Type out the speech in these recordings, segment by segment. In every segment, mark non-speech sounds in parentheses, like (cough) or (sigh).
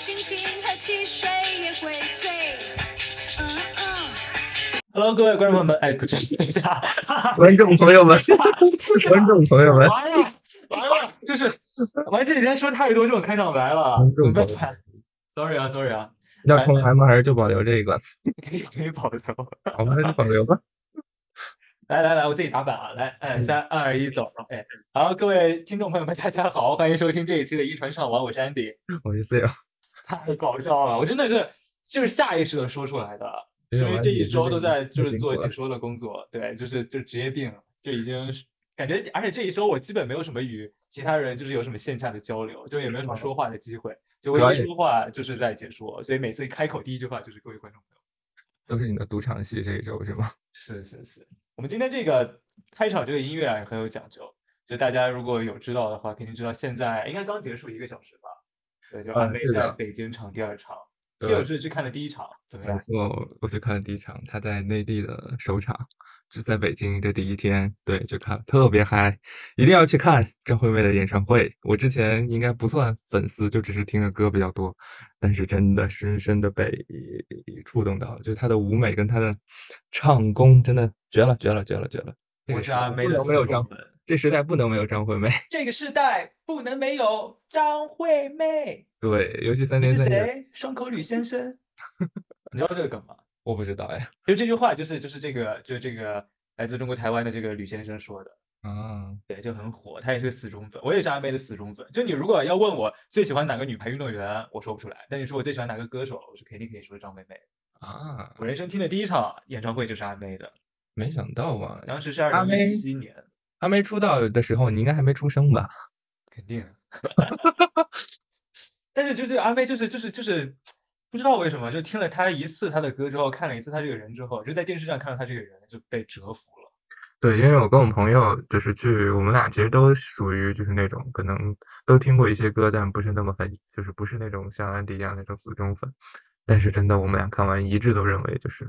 心情和汽水也会醉。Hello，各位观众朋友们，哎，不是，(laughs) 等一下，观众朋友们，(laughs) 观众朋友们，完了完了，就是完这几天说太多这种开场白了，观怎么众朋友办？Sorry 啊，Sorry 啊，要重来吗？还是就保留这一个？(laughs) 可以可以保留。好吧，那就保留吧。来来来，我自己打板啊！来，哎，三二一，走！哎，好，各位听众朋友们，大家好，欢迎收听这一期的《一传上网》，我是 Andy。我是 C 太搞笑了，我真的是就是下意识的说出来的，因为这一周都在就是做解说的工作，对，就是就职业病，就已经是感觉，而且这一周我基本没有什么与其他人就是有什么线下的交流，就也没有什么说话的机会，就唯一说话就是在解说，所以每次开口第一句话就是各位观众朋友。(laughs) 都是你的赌场戏这一周是吗？(laughs) 是是是，我们今天这个开场这个音乐啊也很有讲究，就大家如果有知道的话，肯定知道现在应该刚结束一个小时吧？对，就啊安慰在北京场第二场，对叶老师去看的第一场，怎么没样？错，我去看了第一场，他在内地的首场，就在北京的第一天，对，去看特别嗨，一定要去看张惠妹的演唱会。我之前应该不算粉丝，就只是听的歌比较多，但是真的深深的被触动到了，就是她的舞美跟她的唱功真的绝了，绝了，绝了，绝了。这我是阿妹的没有张，死忠粉，这时代不能没有张惠妹。这个时代不能没有张惠妹。对，尤其三天三夜，谁？双口吕先生。(laughs) 你知道这个梗吗？我不知道哎。其实这句话就是就是这个就是这个来自中国台湾的这个吕先生说的。啊，对，就很火，他也是个死忠粉，我也是阿妹的死忠粉。就你如果要问我最喜欢哪个女排运动员，我说不出来。但你说我最喜欢哪个歌手，我是肯定可以说张惠妹。啊，我人生听的第一场演唱会就是阿妹的，没想到啊！当时是阿二零妹一七年，还没出道的时候，你应该还没出生吧？肯定。(laughs) 但是就是阿妹，就是就是就是不知道为什么，就听了她一次她的歌之后，看了一次她这个人之后，就在电视上看到她这个人就被折服了。对，因为我跟我朋友就是去，我们俩其实都属于就是那种可能都听过一些歌，但不是那么很，就是不是那种像安迪一样那种死忠粉。但是真的，我们俩看完一致都认为，就是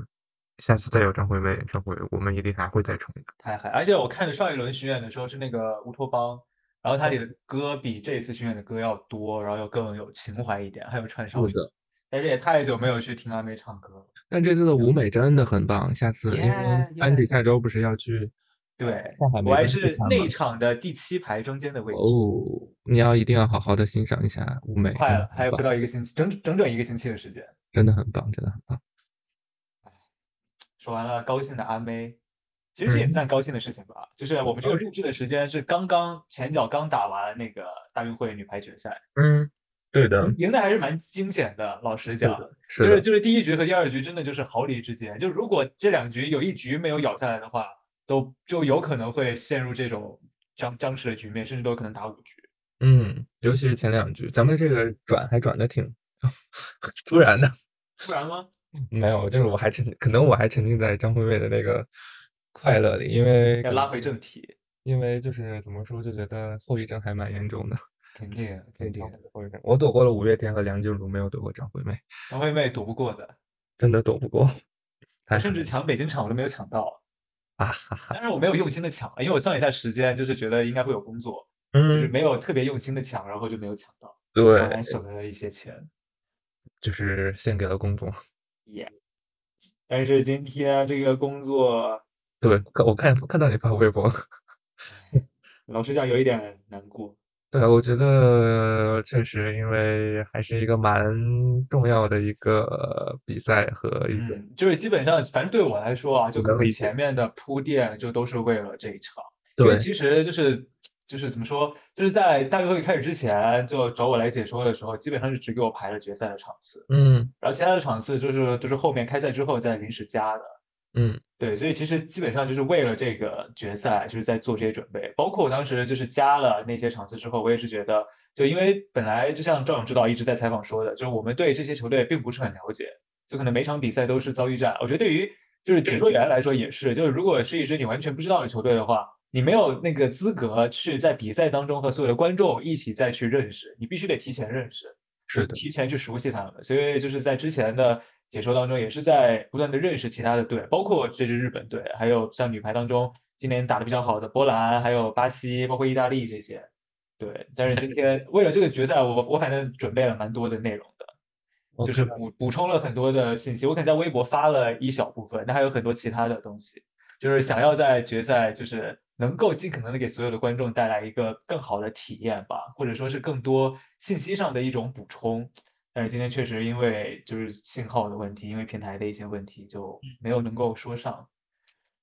下次再有张惠妹演唱会，我们一定还会再冲的。太嗨！而且我看的上一轮巡演的时候是那个乌托邦，然后他里的歌比这一次巡演的歌要多，然后要更有情怀一点，还有串烧是的，但是也太久没有去听阿妹唱歌了。但这次的舞美真的很棒，下次因为安迪下周不是要去对，上海我还是内场的第七排中间的位置，哦，你要一定要好好的欣赏一下舞美，快了，还有不到一个星期，整整整一个星期的时间。真的很棒，真的很棒。说完了高兴的阿妹，其实这也嗯算高兴的事情吧。就是我们这个录制的时间是刚刚前脚刚打完那个大运会女排决赛，嗯，对的，赢的还是蛮惊险的。老实讲，是，就是就是第一局和第二局真的就是毫厘之间，就如果这两局有一局没有咬下来的话，都就有可能会陷入这种僵僵持的局面，甚至都有可能打五局。嗯，尤其是前两局，咱们这个转还转的挺 (laughs) 突然的。突然吗？(laughs) 没有，就是我还沉，可能我还沉浸在张惠妹的那个快乐里，因为要拉回正题，因为就是怎么说，就觉得后遗症还蛮严重的。(laughs) 肯定肯定，后遗症，我躲过了五月天和梁静茹，没有躲过张惠妹，张惠妹躲不过的，真的躲不过。(laughs) 甚至抢北京场我都没有抢到。啊哈哈，但是我没有用心的抢，因为我算了一下时间，就是觉得应该会有工作，嗯就是嗯，没有特别用心的抢，然后就没有抢到，对，还省了一些钱。就是献给了工作。耶！但是今天这个工作，对，我看看到你发微博，老实讲有一点难过。对，我觉得确实，因为还是一个蛮重要的一个比赛和一个，嗯，就是基本上，反正对我来说啊，就可能前面的铺垫就都是为了这一场。因为对，其实就是就是怎么说，就是在大运会开始之前，就找我来解说的时候，基本上是只给我排了决赛的场次，嗯然后其他的场次就是就是后面开赛之后再临时加的。嗯对，所以其实基本上就是为了这个决赛，就是在做这些准备。包括我当时就是加了那些场次之后，我也是觉得，就因为本来就像赵勇指导一直在采访说的，就是我们对这些球队并不是很了解，就可能每场比赛都是遭遇战。我觉得对于就是解说员来说也是，就是如果是一支你完全不知道的球队的话，你没有那个资格去在比赛当中和所有的观众一起再去认识，你必须得提前认识，是的，提前去熟悉他们。所以就是在之前的解说当中，也是在不断的认识其他的队，包括这支日本队，还有像女排当中今年打的比较好的波兰，还有巴西，包括意大利这些。对，但是今天为了这个决赛，我我反正准备了蛮多的内容的，就是补补充了很多的信息。我可能在微博发了一小部分，但还有很多其他的东西，就是想要在决赛就是。能够尽可能的给所有的观众带来一个更好的体验吧，或者说是更多信息上的一种补充。但是今天确实因为就是信号的问题，因为平台的一些问题，就没有能够说上。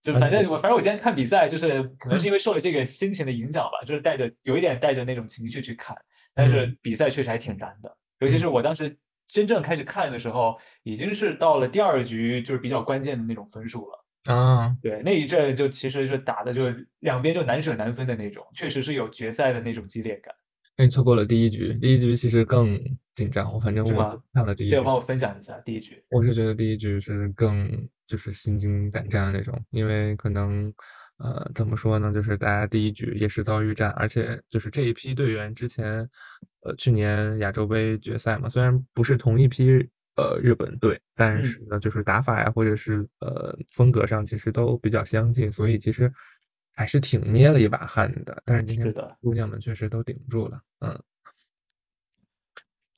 就反正我反正我今天看比赛，就是可能是因为受了这个心情的影响吧，就是带着有一点带着那种情绪去看。但是比赛确实还挺燃的，尤其是我当时真正开始看的时候，已经是到了第二局，就是比较关键的那种分数了。啊，对，那一阵就其实是打的就两边就难舍难分的那种，确实是有决赛的那种激烈感。那你错过了第一局，第一局其实更紧张。我反正我看了第一局，帮我分享一下第一局。我是觉得第一局是更就是心惊胆战的那种，因为可能呃怎么说呢，就是大家第一局也是遭遇战，而且就是这一批队员之前呃去年亚洲杯决赛嘛，虽然不是同一批。呃，日本队，但是呢，就是打法呀，或者是呃风格上，其实都比较相近，所以其实还是挺捏了一把汗的。但是今天姑娘们确实都顶住了，嗯。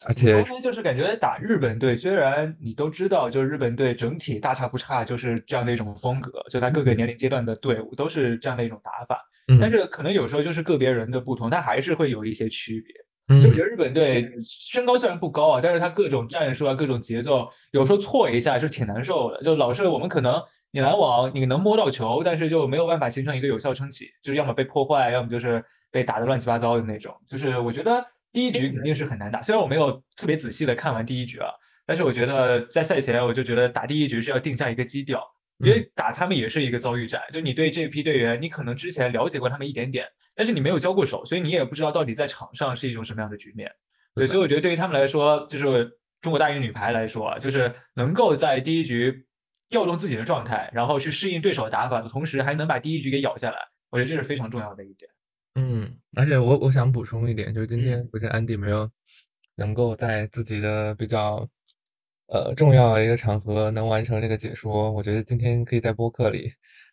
而且就是感觉打日本队，虽然你都知道，就是日本队整体大差不差，就是这样的一种风格，就在各个年龄阶段的队伍都是这样的一种打法，但是可能有时候就是个别人的不同，它还是会有一些区别。就觉得日本队身高虽然不高啊，但是他各种战术啊、各种节奏，有时候错一下是挺难受的。就老是我们可能你拦网，你能摸到球，但是就没有办法形成一个有效撑起，就是要么被破坏，要么就是被打得乱七八糟的那种。就是我觉得第一局肯定是很难打，虽然我没有特别仔细的看完第一局啊，但是我觉得在赛前我就觉得打第一局是要定下一个基调。因为打他们也是一个遭遇战，就你对这批队员，你可能之前了解过他们一点点，但是你没有交过手，所以你也不知道到底在场上是一种什么样的局面。对，所以我觉得对于他们来说，就是中国大运女排来说，就是能够在第一局调动自己的状态，然后去适应对手的打法的同时，还能把第一局给咬下来，我觉得这是非常重要的一点。嗯，而且我我想补充一点，就是今天不是安迪没有能够在自己的比较。呃，重要的一个场合能完成这个解说，我觉得今天可以在播客里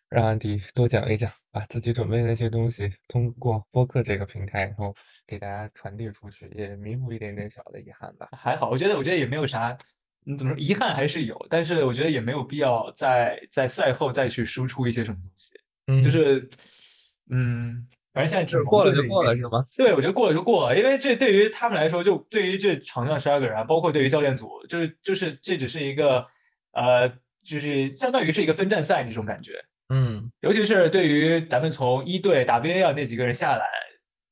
让安迪多讲一讲，把自己准备的那些东西通过播客这个平台，然后给大家传递出去，也弥补一点点小的遗憾吧。还好，我觉得我觉得也没有啥，你怎么说遗憾还是有，但是我觉得也没有必要在在赛后再去输出一些什么东西，嗯就是嗯。反正现在挺过了就过了是吗？对，我觉得过了就过了，因为这对于他们来说，就对于这场上十二个人，包括对于教练组，就是就是这只是一个，呃，就是相当于是一个分站赛那种感觉。嗯，尤其是对于咱们从一队打 v a 啊那几个人下来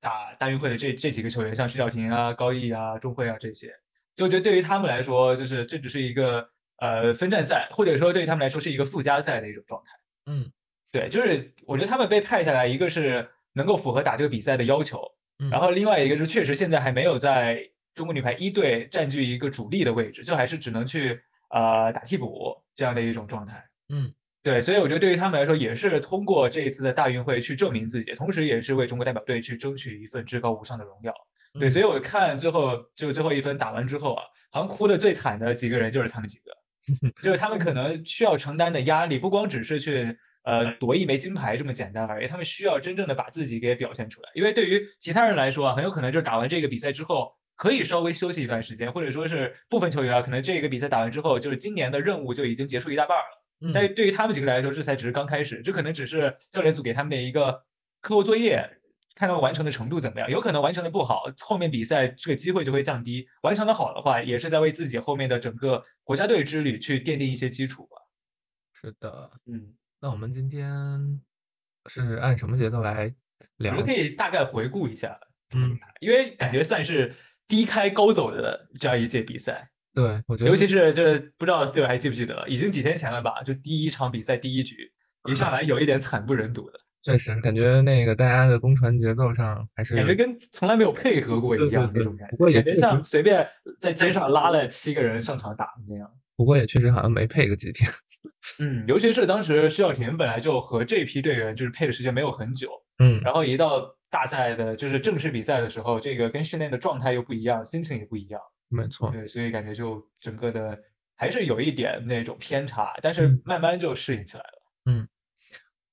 打大运会的这这几个球员，像徐晓婷啊、高毅啊、钟慧啊这些，就觉得对于他们来说，就是这只是一个呃分站赛，或者说对于他们来说是一个附加赛的一种状态。嗯，对，就是我觉得他们被派下来，一个是。能够符合打这个比赛的要求，然后另外一个是确实现在还没有在中国女排一队占据一个主力的位置，就还是只能去呃打替补这样的一种状态。嗯，对，所以我觉得对于他们来说也是通过这一次的大运会去证明自己，同时也是为中国代表队去争取一份至高无上的荣耀。对，所以我看最后就最后一分打完之后啊，好像哭的最惨的几个人就是他们几个，(laughs) 就是他们可能需要承担的压力不光只是去。呃，夺一枚金牌这么简单而已。他们需要真正的把自己给表现出来，因为对于其他人来说啊，很有可能就是打完这个比赛之后，可以稍微休息一段时间，或者说是部分球员啊，可能这个比赛打完之后，就是今年的任务就已经结束一大半了。但是对于他们几个来说，这才只是刚开始，这可能只是教练组给他们的一个课后作业，看他们完成的程度怎么样。有可能完成的不好，后面比赛这个机会就会降低；完成的好的话，也是在为自己后面的整个国家队之旅去奠定一些基础吧。是的，嗯。那我们今天是按什么节奏来聊？我们可以大概回顾一下，嗯，因为感觉算是低开高走的这样一届比赛。对，我觉得，尤其是就是不知道队友还记不记得，已经几天前了吧？就第一场比赛第一局一上来有一点惨不忍睹的。确实，感觉那个大家的攻传节奏上还是感觉跟从来没有配合过一样那种感觉，不过也像随便在街上拉了七个人上场打那样。不过也确实好像没配个几天。嗯，尤其是当时徐小婷本来就和这批队员就是配的时间没有很久，嗯，然后一到大赛的，就是正式比赛的时候，这个跟训练的状态又不一样，心情也不一样。没错，对，所以感觉就整个的还是有一点那种偏差，但是慢慢就适应起来了。嗯，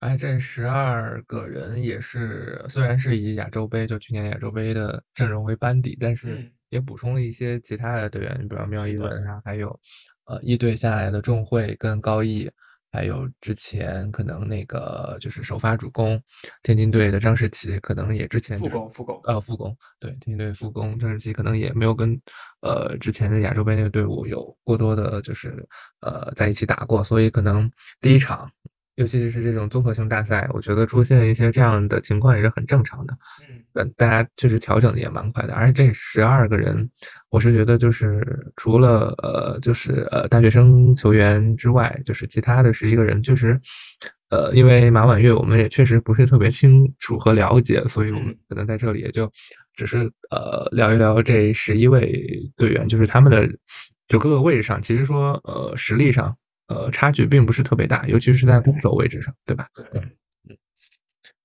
哎，这十二个人也是，虽然是以亚洲杯就去年亚洲杯的阵容为班底，但是也补充了一些其他的队员，你比如苗一文啊，还有呃一队下来的众会跟高毅。还有之前可能那个就是首发主攻天津队的张世奇，可能也之前复工复工呃复工对天津队复工张世奇可能也没有跟呃之前的亚洲杯那个队伍有过多的就是呃在一起打过，所以可能第一场。尤其是这种综合性大赛，我觉得出现一些这样的情况也是很正常的。嗯，大家确实调整的也蛮快的。而且这十二个人，我是觉得就是除了呃，就是呃大学生球员之外，就是其他的十一个人，确实，呃，因为马婉月我们也确实不是特别清楚和了解，所以我们可能在这里也就只是呃聊一聊这十一位队员，就是他们的就各个位置上，其实说呃实力上。呃，差距并不是特别大，尤其是在攻守位置上，对吧？对，嗯，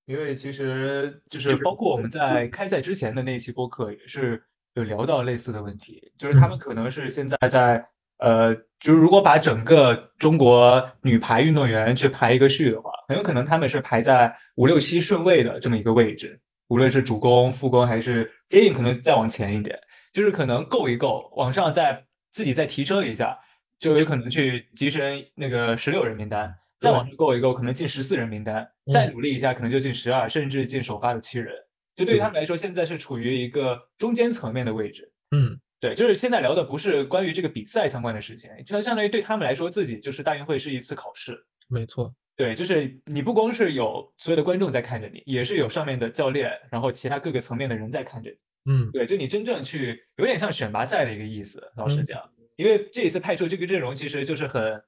因为其实就是包括我们在开赛之前的那期播客也是有聊到类似的问题，就是他们可能是现在在呃，就是如果把整个中国女排运动员去排一个序的话，很有可能他们是排在五六七顺位的这么一个位置，无论是主攻、副攻还是接应，可能再往前一点，就是可能够一够，往上再自己再提升一下。就有可能去跻身那个十六人名单，再往上够一够，可能进十四人名单，再努力一下，可能就进十二，甚至进首发的七人。就对于他们来说，现在是处于一个中间层面的位置。嗯，对，就是现在聊的不是关于这个比赛相关的事情，就相当于对他们来说，自己就是大运会是一次考试。没错，对，就是你不光是有所有的观众在看着你，也是有上面的教练，然后其他各个层面的人在看着你。嗯，对，就你真正去，有点像选拔赛的一个意思，老实讲。因为这一次派出这个阵容其实就是很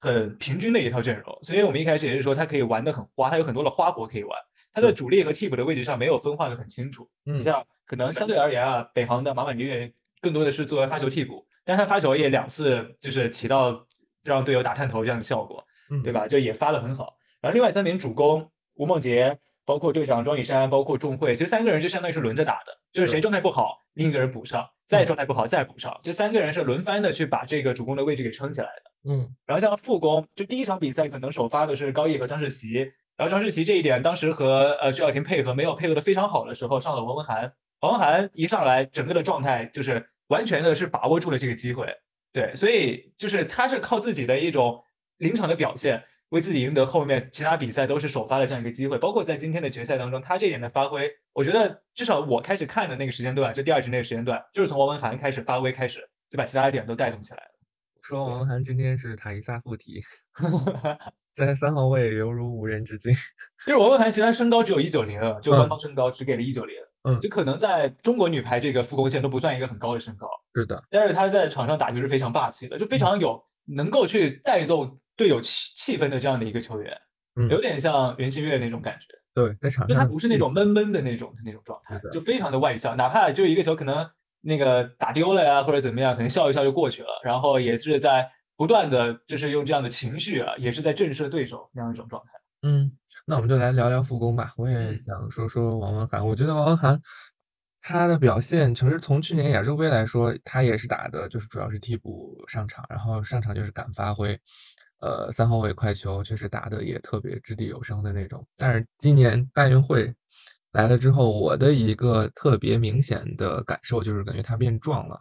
很平均的一套阵容，所以我们一开始也是说他可以玩的很花，他有很多的花活可以玩。他在主力和替补的位置上没有分化的很清楚。你像可能相对而言啊，北航的马婉月更多的是作为发球替补，但他发球也两次就是起到让队友打探头这样的效果，对吧？就也发的很好。然后另外三名主攻吴梦洁，包括队长庄雨珊，包括仲慧，其实三个人就相当于是轮着打的，就是谁状态不好，另一个人补上。再状态不好，再补上，就三个人是轮番的去把这个主攻的位置给撑起来的。嗯，然后像副攻，就第一场比赛可能首发的是高毅和张世奇，然后张世奇这一点当时和呃徐晓婷配合没有配合的非常好的时候，上了王文涵，王文涵一上来整个的状态就是完全的是把握住了这个机会，对，所以就是他是靠自己的一种临场的表现。为自己赢得后面其他比赛都是首发的这样一个机会，包括在今天的决赛当中，他这一点的发挥，我觉得至少我开始看的那个时间段，就第二局那个时间段，就是从王文涵开始发威开始，就把其他的点都带动起来了。说王文涵今天是塔伊萨附体，(laughs) 在三号位犹如无人之境。就是王文涵其实他身高只有一九零，就官方身高只给了一九零，嗯，就可能在中国女排这个副攻线都不算一个很高的身高。是的，但是他在场上打球是非常霸气的，就非常有能够去带动。队友气气氛的这样的一个球员，有点像袁心玥那种感觉。对，在场上，他不是那种闷闷的那种那种状态，就非常的外向。哪怕就一个球可能那个打丢了呀，或者怎么样，可能笑一笑就过去了。然后也是在不断的就是用这样的情绪啊，也是在震慑对手那样一种状态。嗯，那我们就来聊聊副攻吧。我也想说说王文涵。我觉得王文涵他的表现，其实从去年亚洲杯来说，他也是打的就是主要是替补上场，然后上场就是敢发挥。呃，三号位快球确实打的也特别掷地有声的那种，但是今年大运会来了之后，我的一个特别明显的感受就是感觉他变壮了，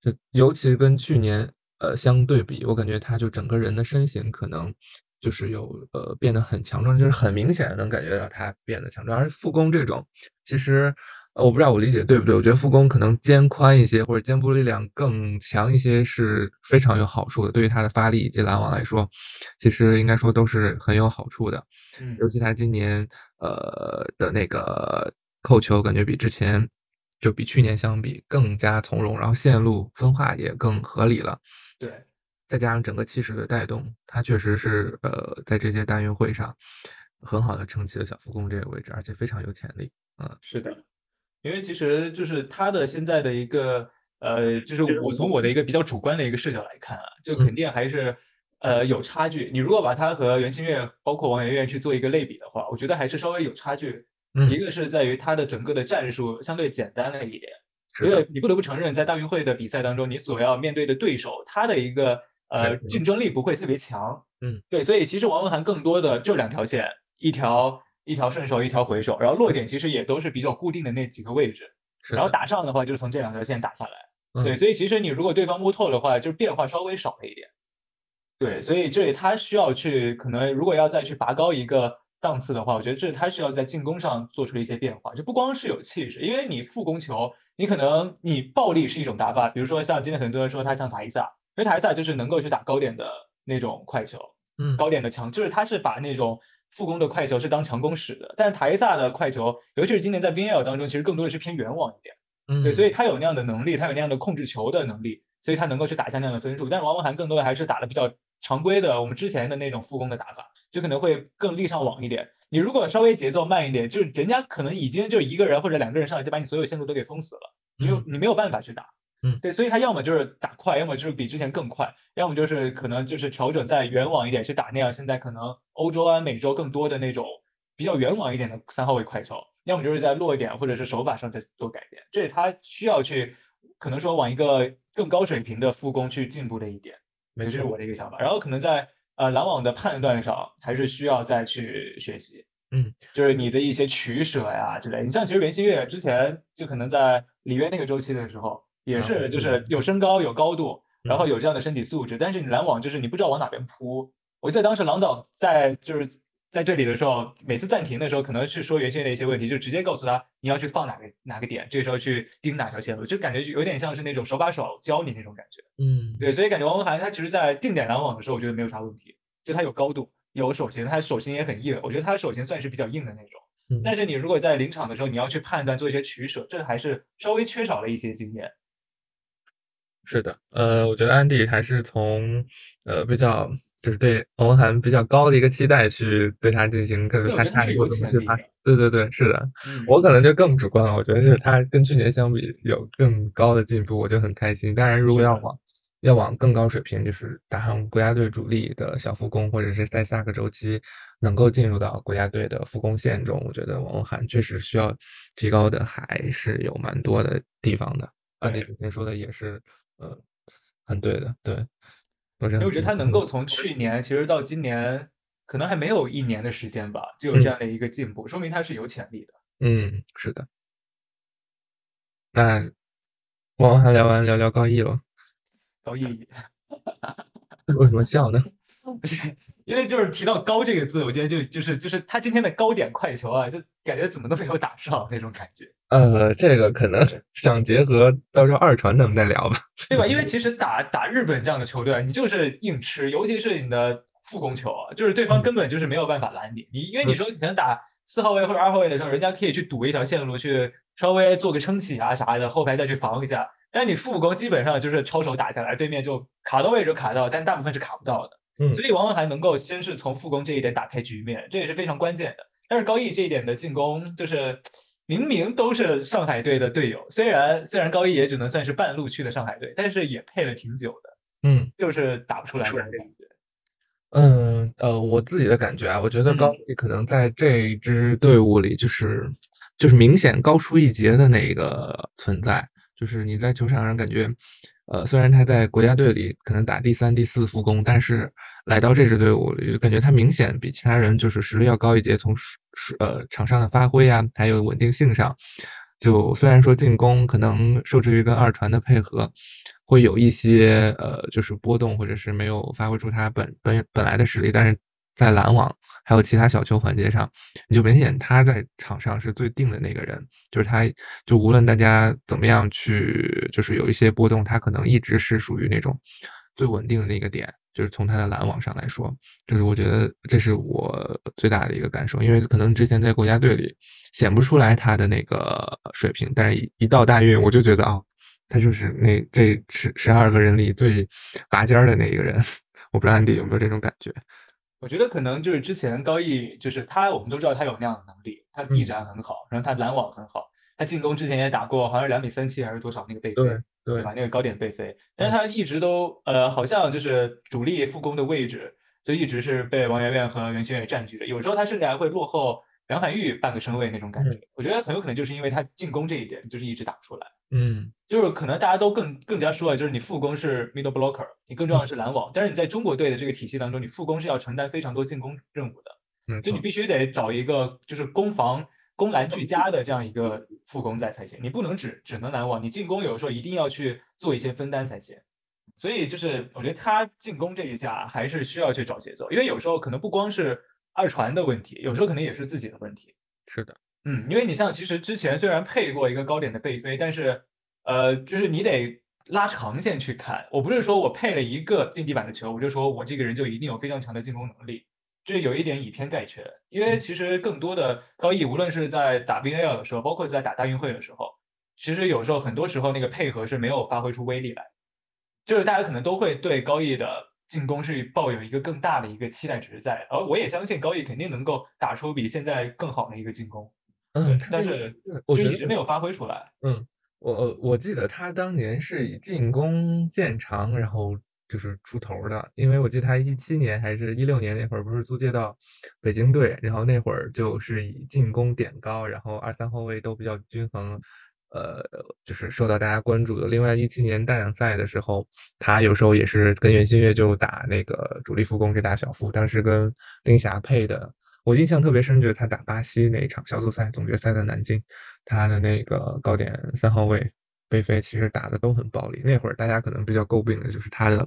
就尤其跟去年呃相对比，我感觉他就整个人的身形可能就是有呃变得很强壮，就是很明显能感觉到他变得强壮，而副攻这种其实。我不知道我理解对不对，我觉得副攻可能肩宽一些，或者肩部力量更强一些是非常有好处的。对于他的发力以及拦网来说，其实应该说都是很有好处的。嗯，尤其他今年呃的那个扣球，感觉比之前就比去年相比更加从容，然后线路分化也更合理了。对，再加上整个气势的带动，他确实是呃在这些大运会上很好的撑起了小副攻这个位置，而且非常有潜力。嗯，是的。因为其实就是他的现在的一个呃，就是我从我的一个比较主观的一个视角来看啊，就肯定还是呃有差距。你如果把他和袁心玥包括王媛媛去做一个类比的话，我觉得还是稍微有差距。一个是在于他的整个的战术相对简单了一点，因为你不得不承认，在大运会的比赛当中，你所要面对的对手，他的一个呃竞争力不会特别强。嗯，对，所以其实王文涵更多的就两条线，一条一条顺手，一条回手，然后落点其实也都是比较固定的那几个位置，然后，打上的话就是从这两条线打下来。对，嗯所以其实你如果对方摸透的话，就是变化稍微少了一点。对，所以这里他需要去，可能如果要再去拔高一个档次的话，我觉得这是他需要在进攻上做出一些变化，就不光是有气势，因为你副攻球，你可能你暴力是一种打法，比如说像今天很多人说他像塔伊萨，因为塔伊萨就是能够去打高点的那种快球，嗯高点的强，就是他是把那种副攻的快球是当强攻使的，但是塔伊萨的快球，尤其是今年在 BNL 当中，其实更多的是偏远网一点。嗯，对，所以他有那样的能力，他有那样的控制球的能力，所以他能够去打下那样的分数。但是王文涵更多的还是打的比较常规的，我们之前的那种副攻的打法，就可能会更力上网一点。你如果稍微节奏慢一点，就是人家可能已经就一个人或者两个人上来就把你所有线路都给封死了，你有嗯你没有办法去打。嗯对，所以他要么就是打快，要么就是比之前更快，要么就是可能就是调整在远网一点去打那样现在可能欧洲啊、美洲更多的那种比较远网一点的三号位快球，要么就是在落点或者是手法上再做改变，这是他需要去可能说往一个更高水平的复工去进步的一点，没这是我的一个想法。然后可能在呃拦网的判断上还是需要再去学习，嗯，就是你的一些取舍呀之类。你像其实袁心玥之前就可能在里约那个周期的时候，也啊是就是有身高有高度，然后嗯有这样的身体素质，但是你拦网就是你不知道往哪边扑。我记得当时郎导在就是在这里的时候，每次暂停的时候，可能是说原先的一些问题，就直接告诉他你要去放哪个哪个点，这个时候去盯哪条线路，就感觉有点像是那种手把手教你那种感觉。嗯，对，所以感觉王文涵他其实在定点拦网的时候，我觉得没有啥问题，就他有高度，有手型，他手型也很硬，我觉得他手型算是比较硬的那种。嗯但是你如果在临场的时候，你要去判断做一些取舍，这还是稍微缺少了一些经验。是的，呃，我觉得安迪还是从呃比较就是对王文涵比较高的一个期待去对他进行，可能对我他下一步觉得他是有怎么去发潜力的。对对对，是的，嗯我可能就更主观了，我觉得就是他跟去年相比有更高的进步，我就很开心。当然，如果要往要往更高水平，就是打上国家队主力的小副攻，或者是在下个周期能够进入到国家队的副攻线中，我觉得王文涵确实需要提高的还是有蛮多的地方的。安迪对之前说的也是，呃，很对的，对。我因为我觉得他能嗯够从去年其实到今年，可能还没有一年的时间吧，就有这样的一个进步，说明他是有潜力的。嗯，是的。那王文涵聊完，聊聊高毅了。高毅 (laughs) 为什么笑呢？(laughs) 不是，因为就是提到“高”这个字，我觉得就就是就是他今天的高点快球啊，就感觉怎么都没有打上那种感觉，呃，这个可能想结合到时候二传咱们再聊吧。(laughs) 对吧？因为其实打打日本这样的球队，你就是硬吃，尤其是你的副攻球啊，就是对方嗯根本就是没有办法拦你。你因为你说你可能打四号位或者二号位的时候，人家可以去堵一条线路，去稍微做个撑起啊啥的，后排再去防一下。但是你副攻基本上就是抄手打下来，对面就卡到位置卡到，但大部分是卡不到的。嗯所以王文涵能够先是从副攻这一点打开局面，这也是非常关键的。但是高毅这一点的进攻，就是明明都是上海队的队友，虽然虽然高毅也只能算是半路去的上海队，但是也配了挺久的，嗯就是打不出来的感觉。嗯呃，我自己的感觉啊，我觉得高嗯毅可能在这支队伍里，就是就是明显高出一截的那个存在。就是你在球场上感觉，呃，虽然他在国家队里可能打第三、第四副攻，但是来到这支队伍，就感觉他明显比其他人就是实力要高一截，从是是呃场上的发挥啊，还有稳定性上，就虽然说进攻可能受制于跟二传的配合，会有一些呃就是波动，或者是没有发挥出他本本本来的实力，但是在拦网还有其他小球环节上，你就明显他在场上是最定的那个人，就是他就无论大家怎么样去，就是有一些波动，他可能一直是属于那种最稳定的那个点。就是从他的拦网上来说，就是我觉得这是我最大的一个感受，因为可能之前在国家队里显不出来他的那个水平，但是一一到大运，我就觉得哦，他就是那这十十二个人里最拔尖的那一个人。(laughs) 我不知道安迪有没有这种感觉？我觉得可能就是之前高毅，就是他，我们都知道他有那样的能力，他臂展很好，然后他拦网很好，他进攻之前也打过，好像是两米三七还是多少那个背飞，对吧？那个高点背飞，但是他一直都呃，好像就是主力副攻的位置，就一直是被王媛媛和袁心玥占据着，有时候他甚至还会落后梁海玉半个身位那种感觉。我觉得很有可能就是因为他进攻这一点就是一直打不出来。嗯，就是可能大家都更更加说了，就是你副攻是 middle blocker，你更重要的是拦网。但是你在中国队的这个体系当中，你副攻是要承担非常多进攻任务的，就你必须得找一个就是攻防攻拦俱佳的这样一个副攻在才行。你不能只只能拦网，你进攻有时候一定要去做一些分担才行。所以就是我觉得他进攻这一下还是需要去找节奏，因为有时候可能不光是二传的问题，有时候可能也是自己的问题。是的。嗯，因为你像其实之前虽然配过一个高点的背飞，但是，呃，就是你得拉长线去看。我不是说我配了一个近地板的球，我就说我这个人就一定有非常强的进攻能力，这有一点以偏概全。因为其实更多的高毅，无论是在打 BAL 的时候，包括在打大运会的时候，其实有时候很多时候那个配合是没有发挥出威力来，就是大家可能都会对高毅的进攻是抱有一个更大的一个期待值在，而我也相信高毅肯定能够打出比现在更好的一个进攻。嗯，但是我觉得一直没有发挥出来。嗯，我我记得他当年是以进攻见长，然后就是出头的。因为我记得他一七年还是一六年那会儿，不是租借到北京队，然后那会儿就是以进攻点高，然后二三后卫都比较均衡，呃，就是受到大家关注的。另外一七年大奖赛的时候，他有时候也是跟袁心玥就打那个主力副攻，这打小副，当时跟丁霞配的。我印象特别深，就是他打巴西那一场小组赛总决赛在南京，他的那个高点三号位背飞，其实打的都很暴力。那会儿大家可能比较诟病的就是他的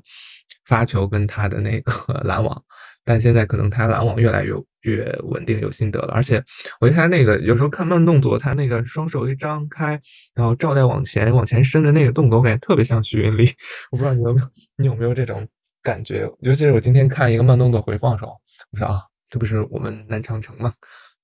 发球跟他的那个 (laughs) 拦网，但现在可能他拦网越来越越稳定，有心得了。而且我觉得他那个有时候看慢动作，他那个双手一张开，然后照带往前往前伸的那个动作，我感觉特别像徐云丽。我不知道你有没有你有没有这种感觉？尤其是我今天看一个慢动作回放的时候，我说啊。这不是我们南长城吗？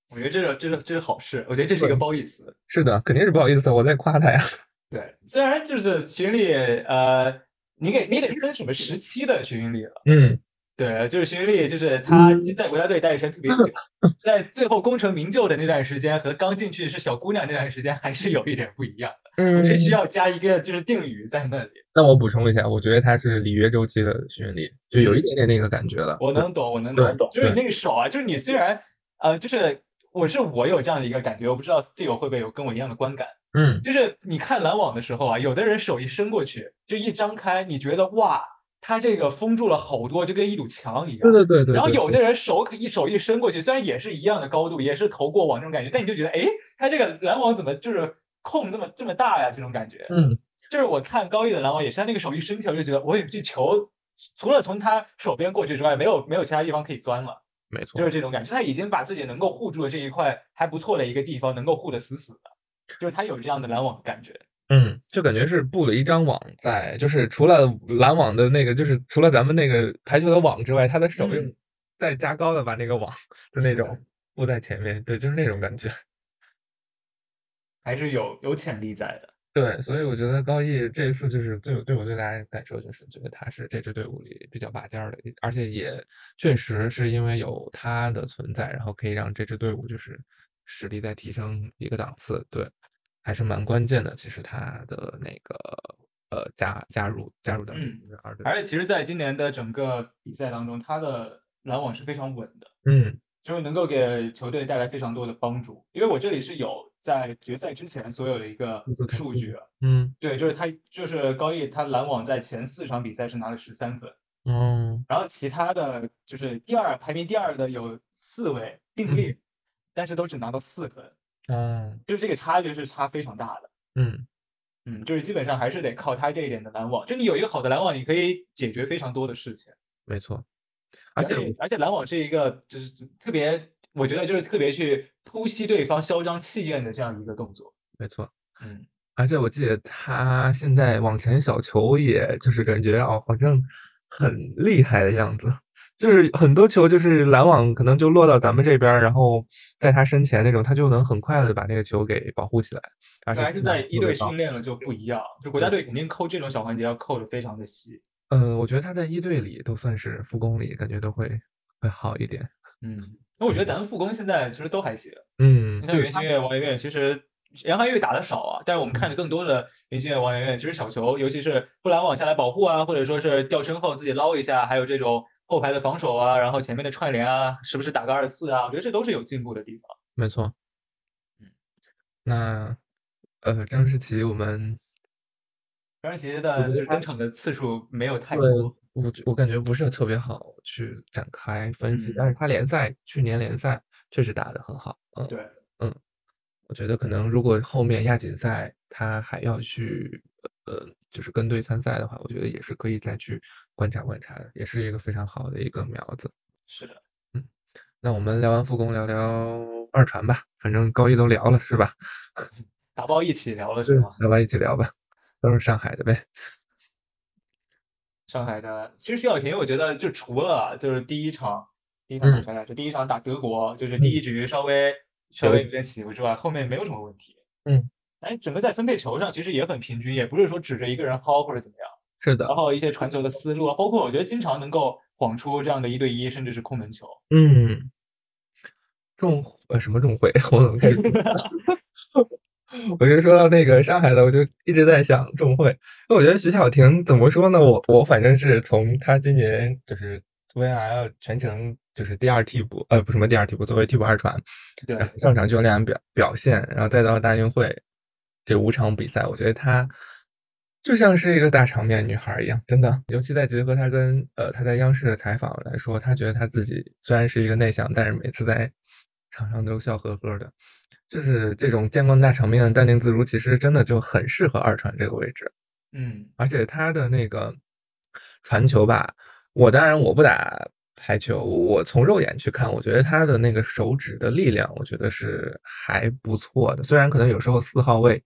我觉得这是这是这是好事，我觉得这是一个褒义词。是的，肯定是不好意思，我在夸他呀。(laughs) 对，虽然就是群里，呃，你给你得分什么时期的群里了。嗯，对，就是徐云丽，就是她在国家队待的时间特别久，在最后功成名就的那段时间和刚进去是小姑娘那段时间还是有一点不一样的。嗯，我觉得需要加一个就是定语在那里。那我补充一下，我觉得她是里约周期的徐云丽，就有一点点那个感觉了。我能懂，我能懂，就是那个手啊，就是你虽然呃，就是我是我有这样的一个感觉，我不知道 Phil 会不会有跟我一样的观感。嗯，就是你看篮网的时候啊，有的人手一伸过去，就一张开，你觉得哇，他这个封住了好多，就跟一堵墙一样。对对对对。然后有的人手可一手一伸过去，虽然也是一样的高度，也是投过网这种感觉，但你就觉得，哎，他这个拦网怎么就是空这么这么大呀？这种感觉。嗯，就是我看高一的篮网也是，他那个手一伸起来，我就觉得，我有这球除了从他手边过去之外，没有没有其他地方可以钻了。没错，就是这种感觉，他已经把自己能够护住的这一块还不错的一个地方，能够护得死死的。就是他有这样的拦网的感觉，嗯，就感觉是布了一张网在，就是除了拦网的那个，就是除了咱们那个排球的网之外，他的手又再加高的把那个网的那种布在前面，对，就是那种感觉，还是有有潜力在的。对，所以我觉得高毅这一次就是对对我最大的感受就是觉得他是这支队伍里比较拔尖的，而且也确实是因为有他的存在，然后可以让这支队伍就是实力在提升一个档次，对。还是蛮关键的，其实他的那个呃加加入加入的，嗯，而且其实在今年的整个比赛当中，他的拦网是非常稳的，嗯，就是能够给球队带来非常多的帮助。因为我这里是有在决赛之前所有的一个数据，嗯，对，就是他就是高毅，他拦网在前四场比赛是拿了十三分，嗯，然后其他的就是第二排名第二的有四位并列，但是都只拿到四分。嗯，就是这个差距是差非常大的。嗯嗯，就是基本上还是得靠他这一点的拦网。就你有一个好的拦网，你可以解决非常多的事情。没错，而且而且拦网是一个就是特别，我觉得就是特别去突袭对方嚣张气焰的这样一个动作。没错，嗯，而且我记得他现在往前小球，也就是感觉哦，好像很厉害的样子。就是很多球，就是拦网可能就落到咱们这边，然后在他身前那种，他就能很快的把那个球给保护起来。还是在一队训练了就不一样，就国家队肯定扣这种小环节要扣的非常的细。嗯，我觉得他在一队里都算是副攻里，感觉都会会好一点。嗯，那我觉得咱们副攻现在其实都还行。嗯，像袁心玥、王媛媛，其实杨涵玉打的少啊，但是我们看的更多的袁心玥、王媛媛，其实小球，尤其是不拦网下来保护啊，或者说是掉身后自己捞一下，还有这种。后排的防守啊，然后前面的串联啊，是不是打个二四啊，我觉得这都是有进步的地方。没错。嗯，那呃，张世奇，我们张世奇的就是登场的次数没有太多，我我感觉不是特别好去展开分析，但是他联赛去年联赛确实打得很好，嗯，对，嗯，我觉得可能如果后面亚锦赛他还要去呃，就是跟队参赛的话，我觉得也是可以再去观察观察的，也是一个非常好的一个苗子。是的，嗯，那我们聊完复工，聊聊二传吧，反正高一都聊了是吧？(laughs) 打包一起聊了是吗？打包一起聊吧，都是上海的呗。上海的，其实徐小婷，我觉得就除了就是第一场，第一场打谁来着？第一场打德国，就是第一局稍微稍微有点起伏之外，后面没有什么问题。嗯，哎，整个在分配球上其实也很平均，也不是说指着一个人薅或者怎么样。是的。然后一些传球的思路啊，包括我觉得经常能够晃出这样的一对一，甚至是空门球。嗯。众呃什么众会？(laughs) 我怎么开始？(laughs) 我就说到那个上海的，我就一直在想众会。那我觉得徐小婷怎么说呢？我我反正是从她今年就是 VIL 全程就是第二替补，呃，不什么第二替补，作为替补二传，对，上场就那样表表现，然后再到大运会这五场比赛，我觉得她就像是一个大场面女孩一样，真的。尤其在结合她跟呃她在央视的采访来说，她觉得她自己虽然是一个内向，但是每次在场上都笑呵呵的。就是这种见惯大场面、淡定自如，其实真的就很适合二传这个位置。嗯，而且她的那个传球吧，我当然我不打排球，我从肉眼去看，我觉得她的那个手指的力量，我觉得是还不错的。虽然可能有时候四号位，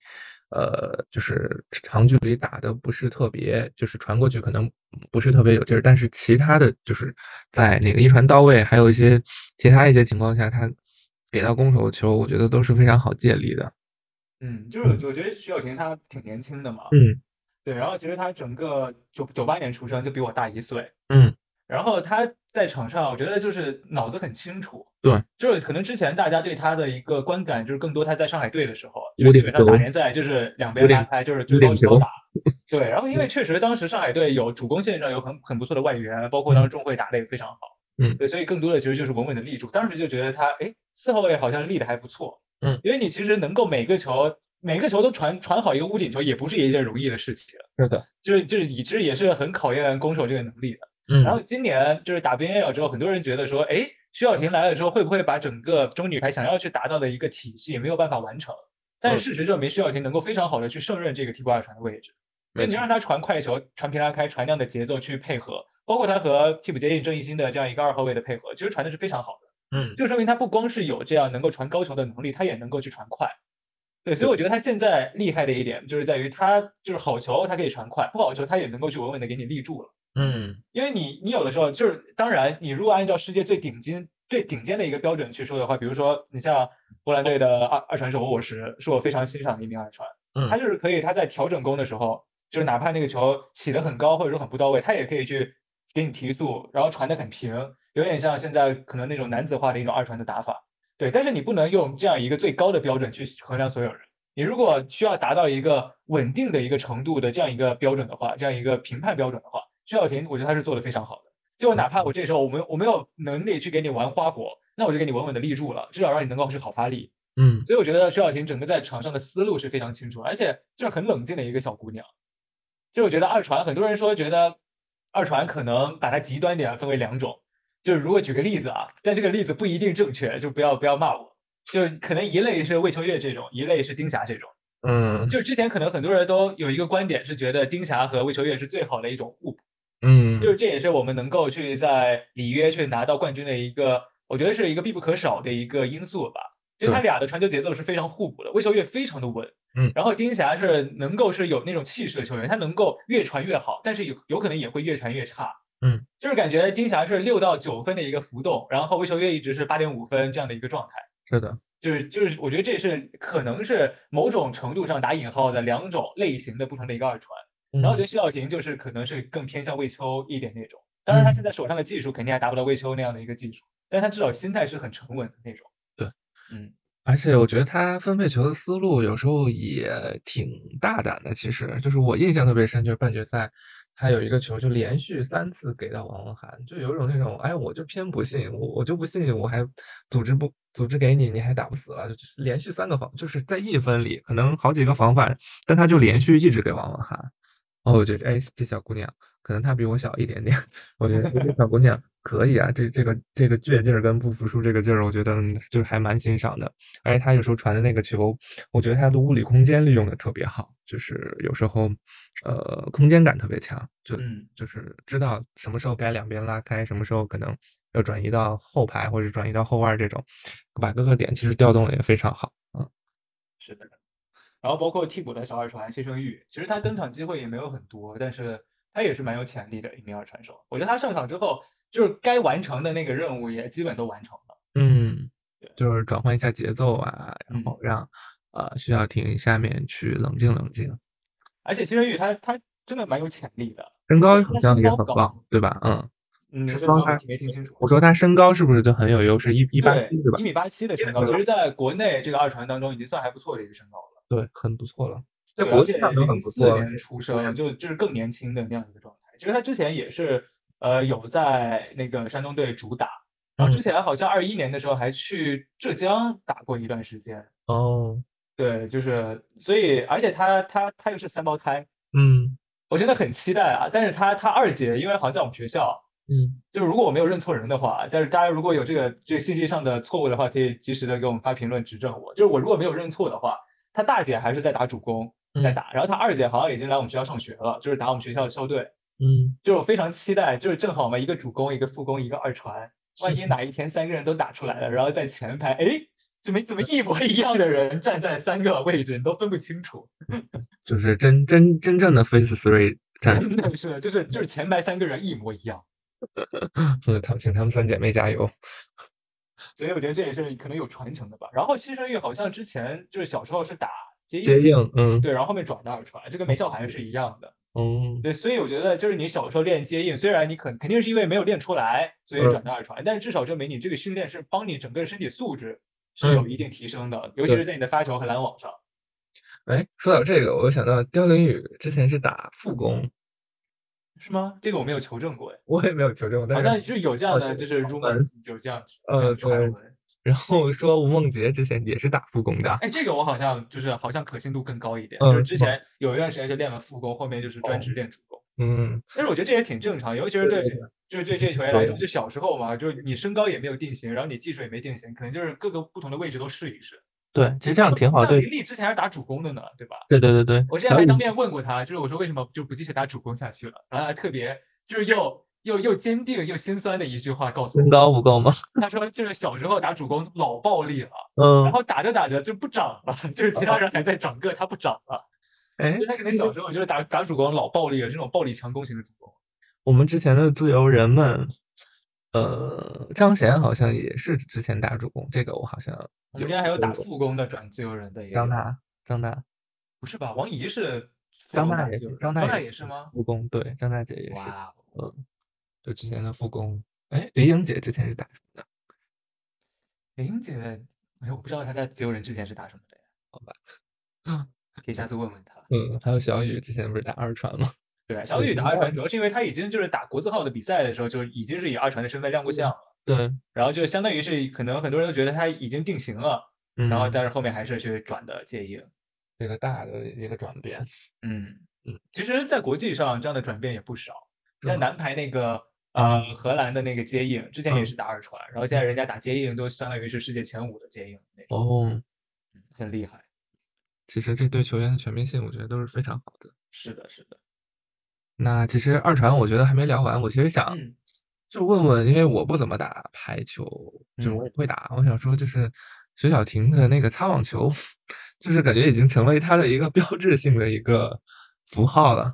呃，就是长距离打的不是特别，就是传过去可能不是特别有劲儿，但是其他的就是在那个一传到位，还有一些其他一些情况下，他。给到攻手球，我觉得都是非常好借力的。嗯，就是我觉得徐小婷她挺年轻的嘛。嗯，对。然后其实她整个九九八年出生，就比我大一岁。嗯。然后她在场上，我觉得就是脑子很清楚。对。就是可能之前大家对她的一个观感，就是更多她在上海队的时候，就基本上打联赛就是两边拉开，就是就高球打。对。然后因为确实当时上海队有主攻线上有很很不错的外援，包括当时中会打的也非常好。嗯，对，所以更多的其实就是稳稳的立住。当时就觉得他，哎，四号位好像立的还不错。嗯，因为你其实能够每个球每个球都传传好一个屋顶球，也不是一件容易的事情。是的，就是就是你其实也是很考验攻守这个能力的。嗯，然后今年就是打 b n l 之后，很多人觉得说，哎，徐小婷来了之后，会不会把整个中女排想要去达到的一个体系没有办法完成？但是事实证明，徐小婷能够非常好的去胜任这个替补二传的位置。就你让他传快球、传平拉开、传那样的节奏去配合。包括他和替补接应郑义兴的这样一个二号位的配合，其实传的是非常好的。嗯，就说明他不光是有这样能够传高球的能力，他也能够去传快。对，所以我觉得他现在厉害的一点就是在于他就是好球他可以传快，不好球他也能够去稳稳的给你立住了。嗯，因为你你有的时候就是，当然你如果按照世界最顶尖最顶尖的一个标准去说的话，比如说你像波兰队的二二传手沃什，是我非常欣赏的一名二传。嗯，他就是可以他在调整攻的时候，就是哪怕那个球起得很高或者说很不到位，他也可以去。给你提速，然后传的很平，有点像现在可能那种男子化的一种二传的打法。对，但是你不能用这样一个最高的标准去衡量所有人。你如果需要达到一个稳定的一个程度的这样一个标准的话，这样一个评判标准的话，徐小婷我觉得他是做的非常好的。就哪怕我这时候我没我没有能力去给你玩花活，那我就给你稳稳的立住了，至少让你能够是好发力。嗯，所以我觉得徐小婷整个在场上的思路是非常清楚，而且就是很冷静的一个小姑娘。就我觉得二传很多人说觉得。二传可能把它极端点分为两种，就是如果举个例子啊，但这个例子不一定正确，就不要不要骂我。就是可能一类是魏秋月这种，一类是丁霞这种。嗯，就之前可能很多人都有一个观点是觉得丁霞和魏秋月是最好的一种互补。嗯，就是这也是我们能够去在里约去拿到冠军的一个，我觉得是一个必不可少的一个因素吧。就他俩的传球节奏是非常互补的，魏秋月非常的稳。嗯，然后丁霞是能够是有那种气势的球员，他能够越传越好，但是有有可能也会越传越差。嗯，就是感觉丁霞是六到九分的一个浮动，然后魏秋月一直是八点五分这样的一个状态。是的，就是就是，我觉得这是可能是某种程度上打引号的两种类型的不同的一个二传。然后我觉得徐小婷就是可能是更偏向魏秋一点那种，当然他现在手上的技术肯定还达不到魏秋那样的一个技术，但他至少心态是很沉稳的那种。对，嗯。而且我觉得他分配球的思路有时候也挺大胆的。其实就是我印象特别深，就是半决赛他有一个球就连续三次给到王文涵，就有一种那种哎，我就偏不信，我我就不信我还组织不组织给你，你还打不死了，就是连续三个防，就是在一分里可能好几个防反，但他就连续一直给王文涵。哦，我觉得哎，这小姑娘可能她比我小一点点，(laughs) 我觉得这小姑娘 (laughs) 可以啊，这这个这个倔劲儿跟不服输这个劲儿，我觉得就还蛮欣赏的。而且她有时候传的那个球，我觉得她的物理空间利用的特别好，就是有时候呃空间感特别强，就就是知道什么时候该两边拉开，什么时候可能。要转移到后排或者转移到后腕这种，把各个点其实调动的也非常好。嗯，是的。然后包括替补的小二传谢生玉，其实他登场机会也没有很多，但是他也是蛮有潜力的一名二传手。我觉得他上场之后，就是该完成的那个任务也基本都完成了。嗯，就是转换一下节奏啊，然后让呃徐小婷下面去冷静冷静。而且谢生玉他他真的蛮有潜力的，身高好像也很棒，对吧？嗯。身高他没听清楚。我说他身高是不是就很有优势？一一八七是吧？一米八七的身高，其实在国内这个二传当中已经算还不错的一个身高了。对，很不错了。在国际上都很不错。零四年出生，就就是更年轻的那样一个状态。其实他之前也是呃有在那个山东队主打，然后之前好像二一年的时候还去浙江打过一段时间。哦，对，就是所以，而且他他他又是三胞胎，嗯，我真的很期待啊。但是他他二姐，因为好像在我们学校。嗯，就是如果我没有认错人的话，但是大家如果有这个这个信息上的错误的话，可以及时的给我们发评论指正我。就是我如果没有认错的话，他大姐还是在打主攻，在打，然后他二姐好像已经来我们学校上学了，就是打我们学校的校队。嗯，就是我非常期待，就是正好嘛，一个主攻，一个副攻，一个二传，万一哪一天三个人都打出来了，然后在前排，哎，怎么怎么一模一样的人站在三个位置，你都分不清楚。(laughs) 就是真真真正的 face three 战术，真的是，就是就是前排三个人一模一样。(laughs) 嗯，他们请他们三姐妹加油。所以我觉得这也是可能有传承的吧。然后新生玉好像之前就是小时候是打接接应，嗯，对，然后后面转到二传，这跟梅孝涵是一样的。嗯，对，所以我觉得就是你小时候练接应，虽然你肯肯定是因为没有练出来，所以转到二传，但是至少证明你这个训练是帮你整个身体素质是有一定提升的，尤其是在你的发球和拦网上。哎，说到这个，我想到刁凌宇之前是打副攻。是吗？这个我没有求证过，哎，我也没有求证，好像是有这样的，就是 rumors 就这样呃传闻。然后说吴梦洁之前也是打副攻的，哎，这个我好像就是好像可信度更高一点，就是之前有一段时间就练了副攻，后面就是专职练主攻。嗯，但是我觉得这也挺正常，尤其是对，就是对这球员来说，就小时候嘛，就是你身高也没有定型，然后你技术也没定型，可能就是各个不同的位置都试一试。对，其实这样挺好。对，林立之前是打主攻的呢，对吧？对对对对。我之前还当面问过他，就是我说为什么就不继续打主攻下去了？然后还特别就是又又又坚定又心酸的一句话告诉我：身高不够吗？(laughs) 他说就是小时候打主攻老暴力了，嗯，然后打着打着就不长了，就是其他人还在长个，他不长了。(laughs) 哎，就他可能小时候就是打打主攻老暴力了，这种暴力强攻型的主攻。我们之前的自由人们。呃，张贤好像也是之前打主攻，这个我好像。我们之前还有打副攻的转自由人的。张大，张大，不是吧？王怡是。张大也是，张大也是吗？副攻对，张大姐也是。哇，嗯，就之前的副攻。哎，林英姐之前是打什么的？林英姐，哎，我不知道她在自由人之前是打什么的呀？好吧，(laughs) 可以下次问问她。嗯，还有小雨之前不是打二传吗？(laughs) 对，小雨打二传主要是因为他已经就是打国字号的比赛的时候就已经是以二传的身份亮过相了。对，然后就相当于是可能很多人都觉得他已经定型了，然后但是后面还是去转的接应，这个大的一个转变。嗯嗯，其实，在国际上这样的转变也不少，像男排那个呃荷兰的那个接应，之前也是打二传，然后现在人家打接应都相当于是世界前五的接应那种。哦，很厉害。其实这对球员的全面性，我觉得都是非常好的。是的，是的。那其实二传我觉得还没聊完，我其实想就问问，因为我不怎么打排球，就是我也不会打。我想说，就是徐小婷的那个擦网球，就是感觉已经成为她的一个 (laughs) 标志性的一个符号了。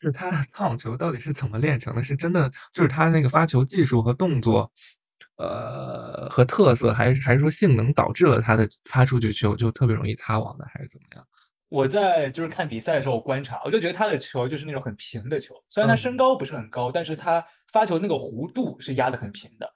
就是她擦网球到底是怎么练成的？是真的就是他那个发球技术和动作，呃，和特色，还是还是说性能导致了他的发出去球就特别容易擦网的，还是怎么样？我在就是看比赛的时候，我观察，我就觉得他的球就是那种很平的球，虽然他身高不是很高，但是他发球那个弧度是压的很平的，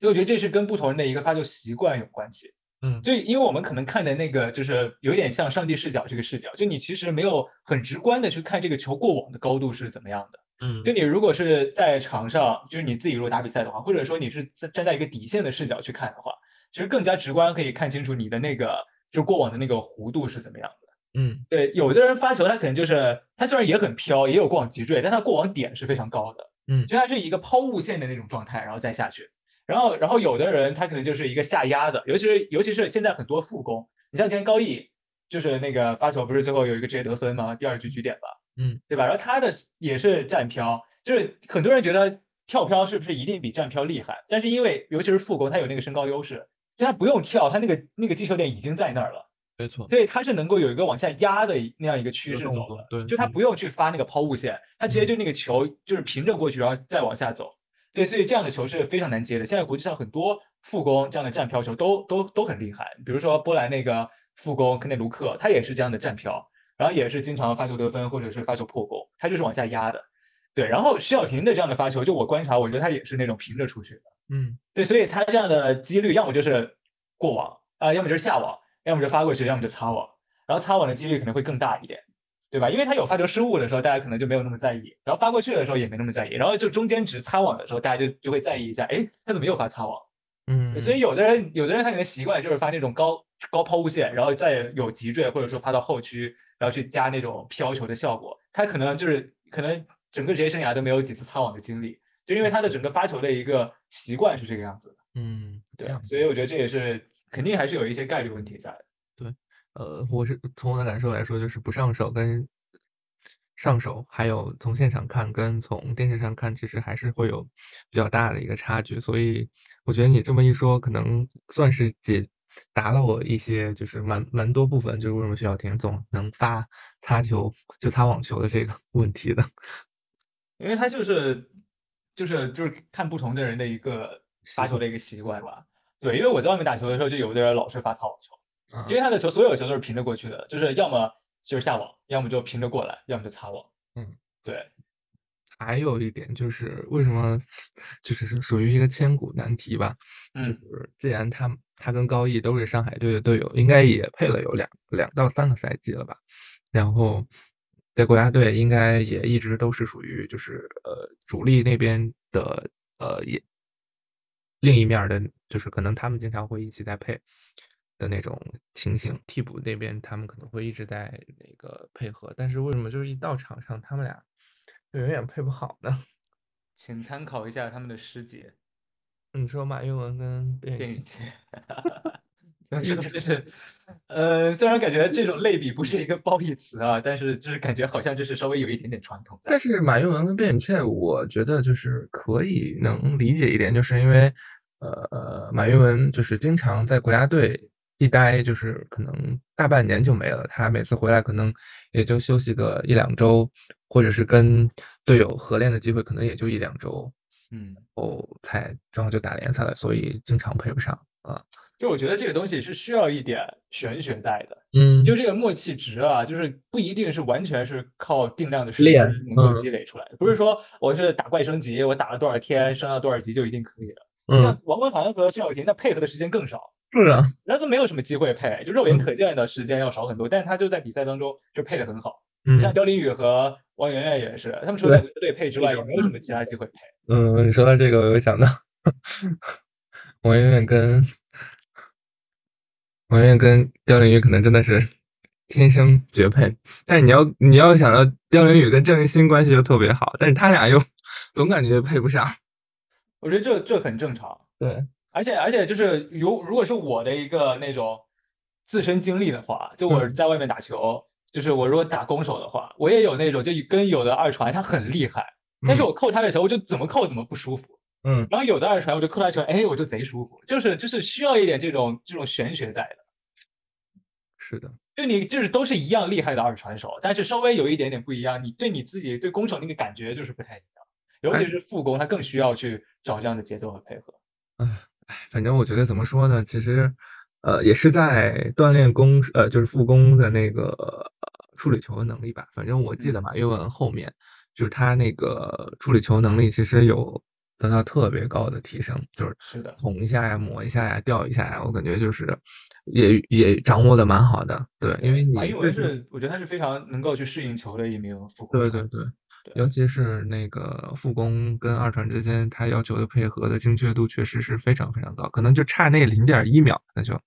就我觉得这是跟不同人的一个发球习惯有关系。嗯，就因为我们可能看的那个就是有点像上帝视角这个视角，就你其实没有很直观的去看这个球过网的高度是怎么样的。嗯，就你如果是在场上，就是你自己如果打比赛的话，或者说你是站在一个底线的视角去看的话。其实更加直观可以看清楚你的那个就过往的那个弧度是怎么样的。嗯，对，有的人发球他可能就是他虽然也很飘，也有过往急坠，但他过往点是非常高的。嗯，就他是一个抛物线的那种状态，然后再下去。然后，然后有的人他可能就是一个下压的，尤其是尤其是现在很多副攻，你像今天高毅就是那个发球不是最后有一个直接得分吗？第二局局点吧，嗯，对吧？然后他的也是站飘，就是很多人觉得跳飘是不是一定比站飘厉害？但是因为尤其是副攻，他有那个身高优势，就他不用跳，他那个那个击球点已经在那儿了，没错，所以他是能够有一个往下压的那样一个趋势走的，对，就他不用去发那个抛物线，他直接就那个球就是平着过去，然后再往下走。对，所以这样的球是非常难接的。现在国际上很多副攻这样的站飘球都都都很厉害，比如说波兰那个副攻科内卢克，他也是这样的站飘，然后也是经常发球得分或者是发球破攻，他就是往下压的。对，然后徐小婷的这样的发球，就我观察，我觉得他也是那种平着出去的。嗯，对，所以他这样的几率，要么就是过网啊，要么就是下网，要么就发过去，要么就擦网，然后擦网的几率可能会更大一点。对吧？因为他有发球失误的时候，大家可能就没有那么在意，然后发过去的时候也没那么在意，然后就中间值擦网的时候，大家就就会在意一下，哎，他怎么又发擦网？嗯，所以有的人有的人他可能习惯就是发那种高高抛物线，然后再有急坠，或者说发到后区，然后去加那种飘球的效果，他可能就是可能整个职业生涯都没有几次擦网的经历，就因为他的整个发球的一个习惯是这个样子的。嗯，对，所以我觉得这也是肯定还是有一些概率问题在的。对。呃，我是从我的感受来说，就是不上手跟上手，还有从现场看跟从电视上看，其实还是会有比较大的一个差距。所以我觉得你这么一说，可能算是解答了我一些，就是蛮蛮多部分，就是为什么徐小婷总能发擦球就擦网球的这个 (laughs) 问题的。因为他就是就是就是看不同的人的一个发球的一个习惯吧。对，因为我在外面打球的时候，就有的人老是发擦网球。因为他的球，所有球都是平着过去的，就是要么就是下网，要么就平着过来，要么就擦网。嗯，对。还有一点就是为什么就是属于一个千古难题吧？嗯就是既然他他跟高毅都是上海队的队友，应该也配了有两两到三个赛季了吧？然后在国家队应该也一直都是属于就是呃主力那边的呃也另一面的，就是可能他们经常会一起在配。的那种情形，替补那边他们可能会一直在那个配合，但是为什么就是一到场上，他们俩就永远配不好呢？(laughs) 请参考一下他们的师姐。你说马玉文跟卞宇谦，(laughs) (laughs) 虽然就是，(laughs) 呃，虽然感觉这种类比不是一个褒义词啊，但是就是感觉好像就是稍微有一点点传统。但是马云文跟卞宇谦，我觉得就是可以能理解一点，就是因为呃呃，马云文就是经常在国家队。一待就是可能大半年就没了，他每次回来可能也就休息个一两周，或者是跟队友合练的机会可能也就一两周，嗯，哦，才正好就打联赛了，所以经常配不上啊。就我觉得这个东西是需要一点玄学在的，嗯，就这个默契值啊，就是不一定是完全是靠定量的时间能够积累出来的，不是说我是打怪升级，我打了多少天升到多少级就一定可以了。像王文涵和徐晓婷，那配合的时间更少。是啊，然后都没有什么机会配，就肉眼可见的时间要少很多，但是他就在比赛当中就配的很好。嗯，像刁琳宇和王媛媛也是，他们除了对配之外，也没有什么其他机会配。嗯，你说到这个，我又想到 (laughs) 王媛媛跟王媛媛跟刁琳宇可能真的是天生绝配，但是你要你要想到刁琳宇跟郑欣关系又特别好，但是他俩又 (laughs) 总感觉配不上。我觉得这这很正常。对。而且而且就是如如果是我的一个那种自身经历的话，就我在外面打球，就是我如果打攻守的话，我也有那种就跟有的二传他很厉害，但是我扣他的球我就怎么扣怎么不舒服，嗯，然后有的二传我就扣他球，哎，我就贼舒服，就是就是需要一点这种这种玄学在的。是的，就你就是都是一样厉害的二传手，但是稍微有一点点不一样，你对你自己对攻守那个感觉就是不太一样，尤其是副攻，他更需要去找这样的节奏和配合。哎。哎，反正我觉得怎么说呢？其实，呃，也是在锻炼攻，呃，就是副攻的那个处理球的能力吧。反正我记得马约文后面，就是他那个处理球能力其实有得到特别高的提升，就是是的，捅一下呀，抹一下呀，吊一下呀，我感觉就是也也掌握的蛮好的。对，因为你马云文是，我觉得他是非常能够去适应球的一名副攻。对对对，尤其是那个副攻跟二传之间，他要求的配合的精确度确实是非常非常高，可能就差那零点一秒，那就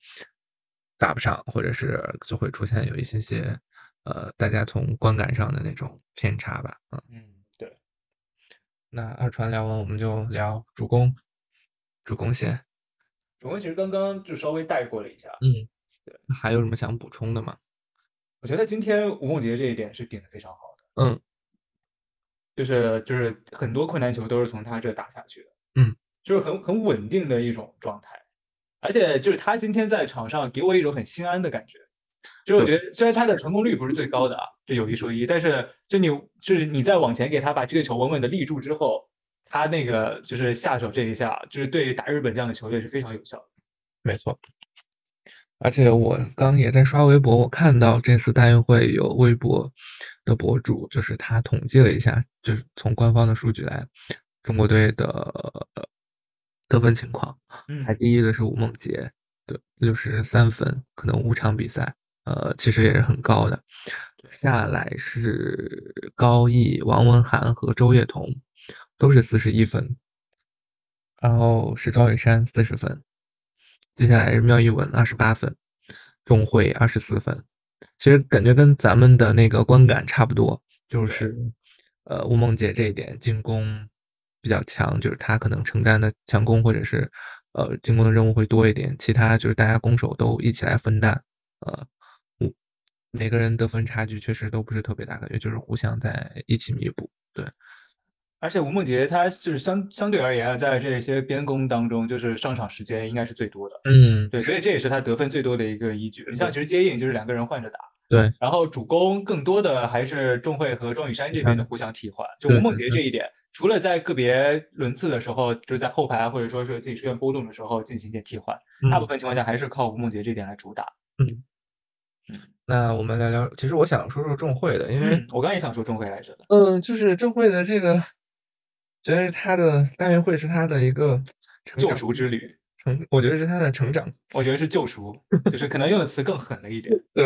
打不上，或者是就会出现有一些些呃，大家从观感上的那种偏差吧。嗯嗯，对。那二传聊完，我们就聊主攻，主攻线。主攻其实刚刚就稍微带过了一下。嗯，对。还有什么想补充的吗？我觉得今天吴梦洁这一点是顶的非常好的。嗯。就是就是很多困难球都是从他这打下去的，嗯，就是很很稳定的一种状态，而且就是他今天在场上给我一种很心安的感觉，就是我觉得虽然他的成功率不是最高的啊，这有一说一，但是就你就是你再往前给他把这个球稳稳的立住之后，他那个就是下手这一下，就是对打日本这样的球队是非常有效的。没错。而且我刚也在刷微博，我看到这次大运会有微博的博主，就是他统计了一下，就是从官方的数据来，中国队的得分情况，排第一的是吴梦洁，对，六十三分，可能五场比赛，呃，其实也是很高的。下来是高毅、王文涵和周叶彤，都是四十一分，然后是赵雨山四十分。接下来是妙一文二十八分，钟慧二十四分，其实感觉跟咱们的那个观感差不多，就是呃吴梦洁这一点进攻比较强，就是她可能承担的强攻或者是呃进攻的任务会多一点，其他就是大家攻守都一起来分担，呃，每个人得分差距确实都不是特别大，感觉就是互相在一起弥补，对。而且吴梦洁她就是相相对而言，在这些边攻当中，就是上场时间应该是最多的。嗯，对，所以这也是他得分最多的一个依据。你像其实接应就是两个人换着打，对。然后主攻更多的还是钟慧和庄宇珊这边的互相替换。就吴梦洁这一点，除了在个别轮次的时候，就是在后排或者说是自己出现波动的时候进行一些替换，大部分情况下还是靠吴梦洁这点来主打。嗯嗯。那我们聊聊，其实我想说说钟慧的，因为我刚也想说钟慧来着的。嗯，就是钟慧的这个。觉得他的大运会是他的一个救赎之旅，成，我觉得是他的成长，我觉得是救赎，就是可能用的词更狠了一点，(laughs) 对，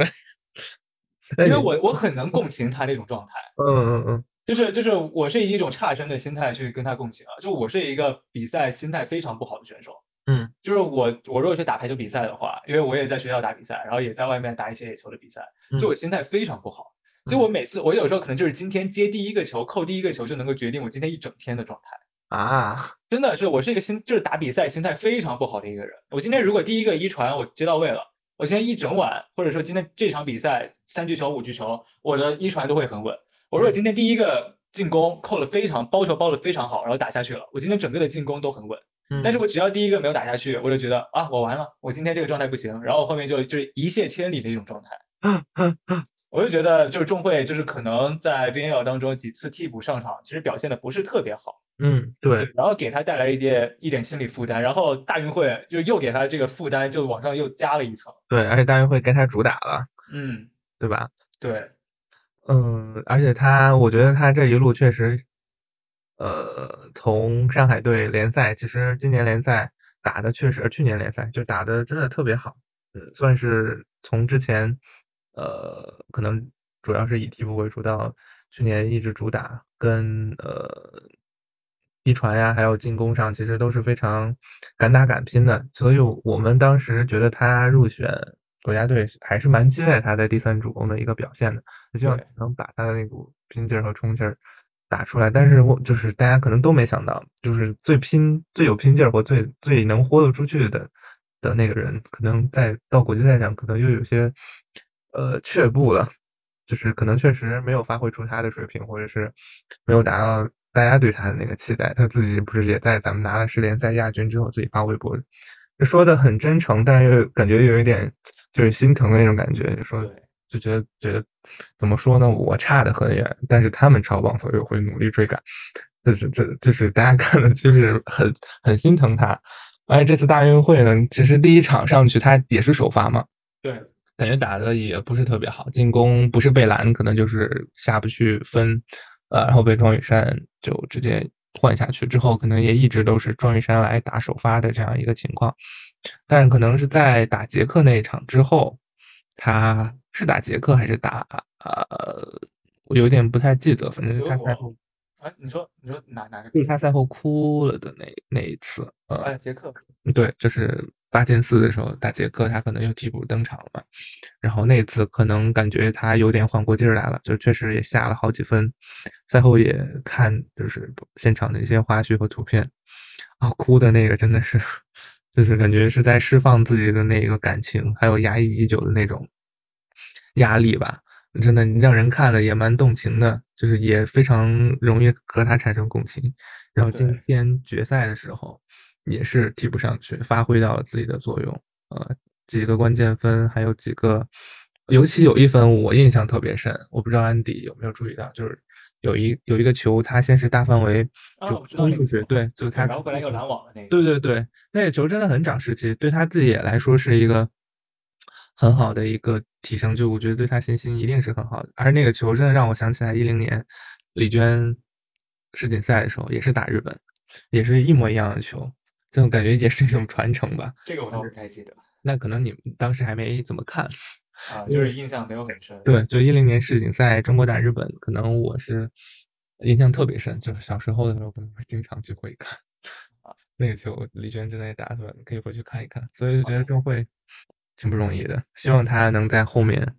(laughs) 因为我我很能共情他那种状态，嗯嗯嗯，(laughs) 就是就是我是以一种差生的心态去跟他共情啊，就我是一个比赛心态非常不好的选手，嗯，就是我我如果去打排球比赛的话，因为我也在学校打比赛，然后也在外面打一些野球的比赛，就我心态非常不好。所以我每次，我有时候可能就是今天接第一个球，扣第一个球就能够决定我今天一整天的状态啊！真的是，我是一个心，就是打比赛心态非常不好的一个人。我今天如果第一个一传我接到位了，我今天一整晚，或者说今天这场比赛三局球、五局球，我的一传都会很稳。我如果今天第一个进攻扣了非常包球包的非常好，然后打下去了，我今天整个的进攻都很稳。但是我只要第一个没有打下去，我就觉得啊，我完了，我今天这个状态不行，然后后面就就是一泻千里的一种状态。(laughs) 我就觉得，就是钟会，就是可能在 VNL 当中几次替补上场，其实表现的不是特别好。嗯，对。然后给他带来一点一点心理负担，然后大运会就又给他这个负担就往上又加了一层。对，而且大运会该他主打了。嗯，对吧？对。嗯，而且他，我觉得他这一路确实，呃，从上海队联赛，其实今年联赛打的确实，去年联赛就打的真的特别好。嗯，算是从之前。呃，可能主要是以替补为主，到去年一直主打，跟呃一传呀，还有进攻上，其实都是非常敢打敢拼的。所以我们当时觉得他入选国家队还是蛮期待他在第三主攻的一个表现的，希望能把他的那股拼劲儿和冲劲儿打出来。但是我就是大家可能都没想到，就是最拼、最有拼劲儿或最最能豁得出去的的那个人，可能在到国际赛上可能又有些。呃，却步了，就是可能确实没有发挥出他的水平，或者是没有达到大家对他的那个期待。他自己不是也在咱们拿了世联赛亚军之后自己发微博，说的很真诚，但是又感觉有一点就是心疼的那种感觉，就说就觉得觉得怎么说呢？我差得很远，但是他们超棒，所以我会努力追赶。就是这就是大家看的就是很很心疼他。而且这次大运会呢，其实第一场上去他也是首发嘛。对。感觉打的也不是特别好，进攻不是被拦，可能就是下不去分，呃，然后被庄宇山就直接换下去，之后可能也一直都是庄宇山来打首发的这样一个情况，但是可能是在打捷克那一场之后，他是打捷克还是打呃我有点不太记得，反正是他赛后，啊，你说你说哪哪个？就是他赛后哭了的那那一次，呃，哎，杰克，对，就是八进四的时候打杰克，他可能又替补登场了嘛，然后那次可能感觉他有点缓过劲儿来了，就确实也下了好几分。赛后也看就是现场的一些花絮和图片，啊，哭的那个真的是，(laughs) 就是感觉是在释放自己的那个感情，还有压抑已久的那种压力吧。真的让人看了也蛮动情的，就是也非常容易和他产生共情。然后今天决赛的时候也是替补上去，发挥到了自己的作用。呃，几个关键分，还有几个，尤其有一分我印象特别深，我不知道安迪有没有注意到，就是有一有一个球，他先是大范围就冲出去，对，就他然后回来又拦网的那个，对对对，那个球真的很长士气，对他自己也来说是一个。很好的一个提升，就我觉得对他信心一定是很好的。而那个球真的让我想起来一零年李娟世锦赛的时候，也是打日本，也是一模一样的球，这种感觉也是一种传承吧。这个我倒不太记得。那可能你们当时还没怎么看啊，就是印象没有很深。对，就一零年世锦赛中国打日本，可能我是印象特别深，就是小时候的时候可能会经常去回看啊。(laughs) 那个球李娟真的也打出来了，可以回去看一看。所以就觉得郑慧。挺不容易的，希望他能在后面，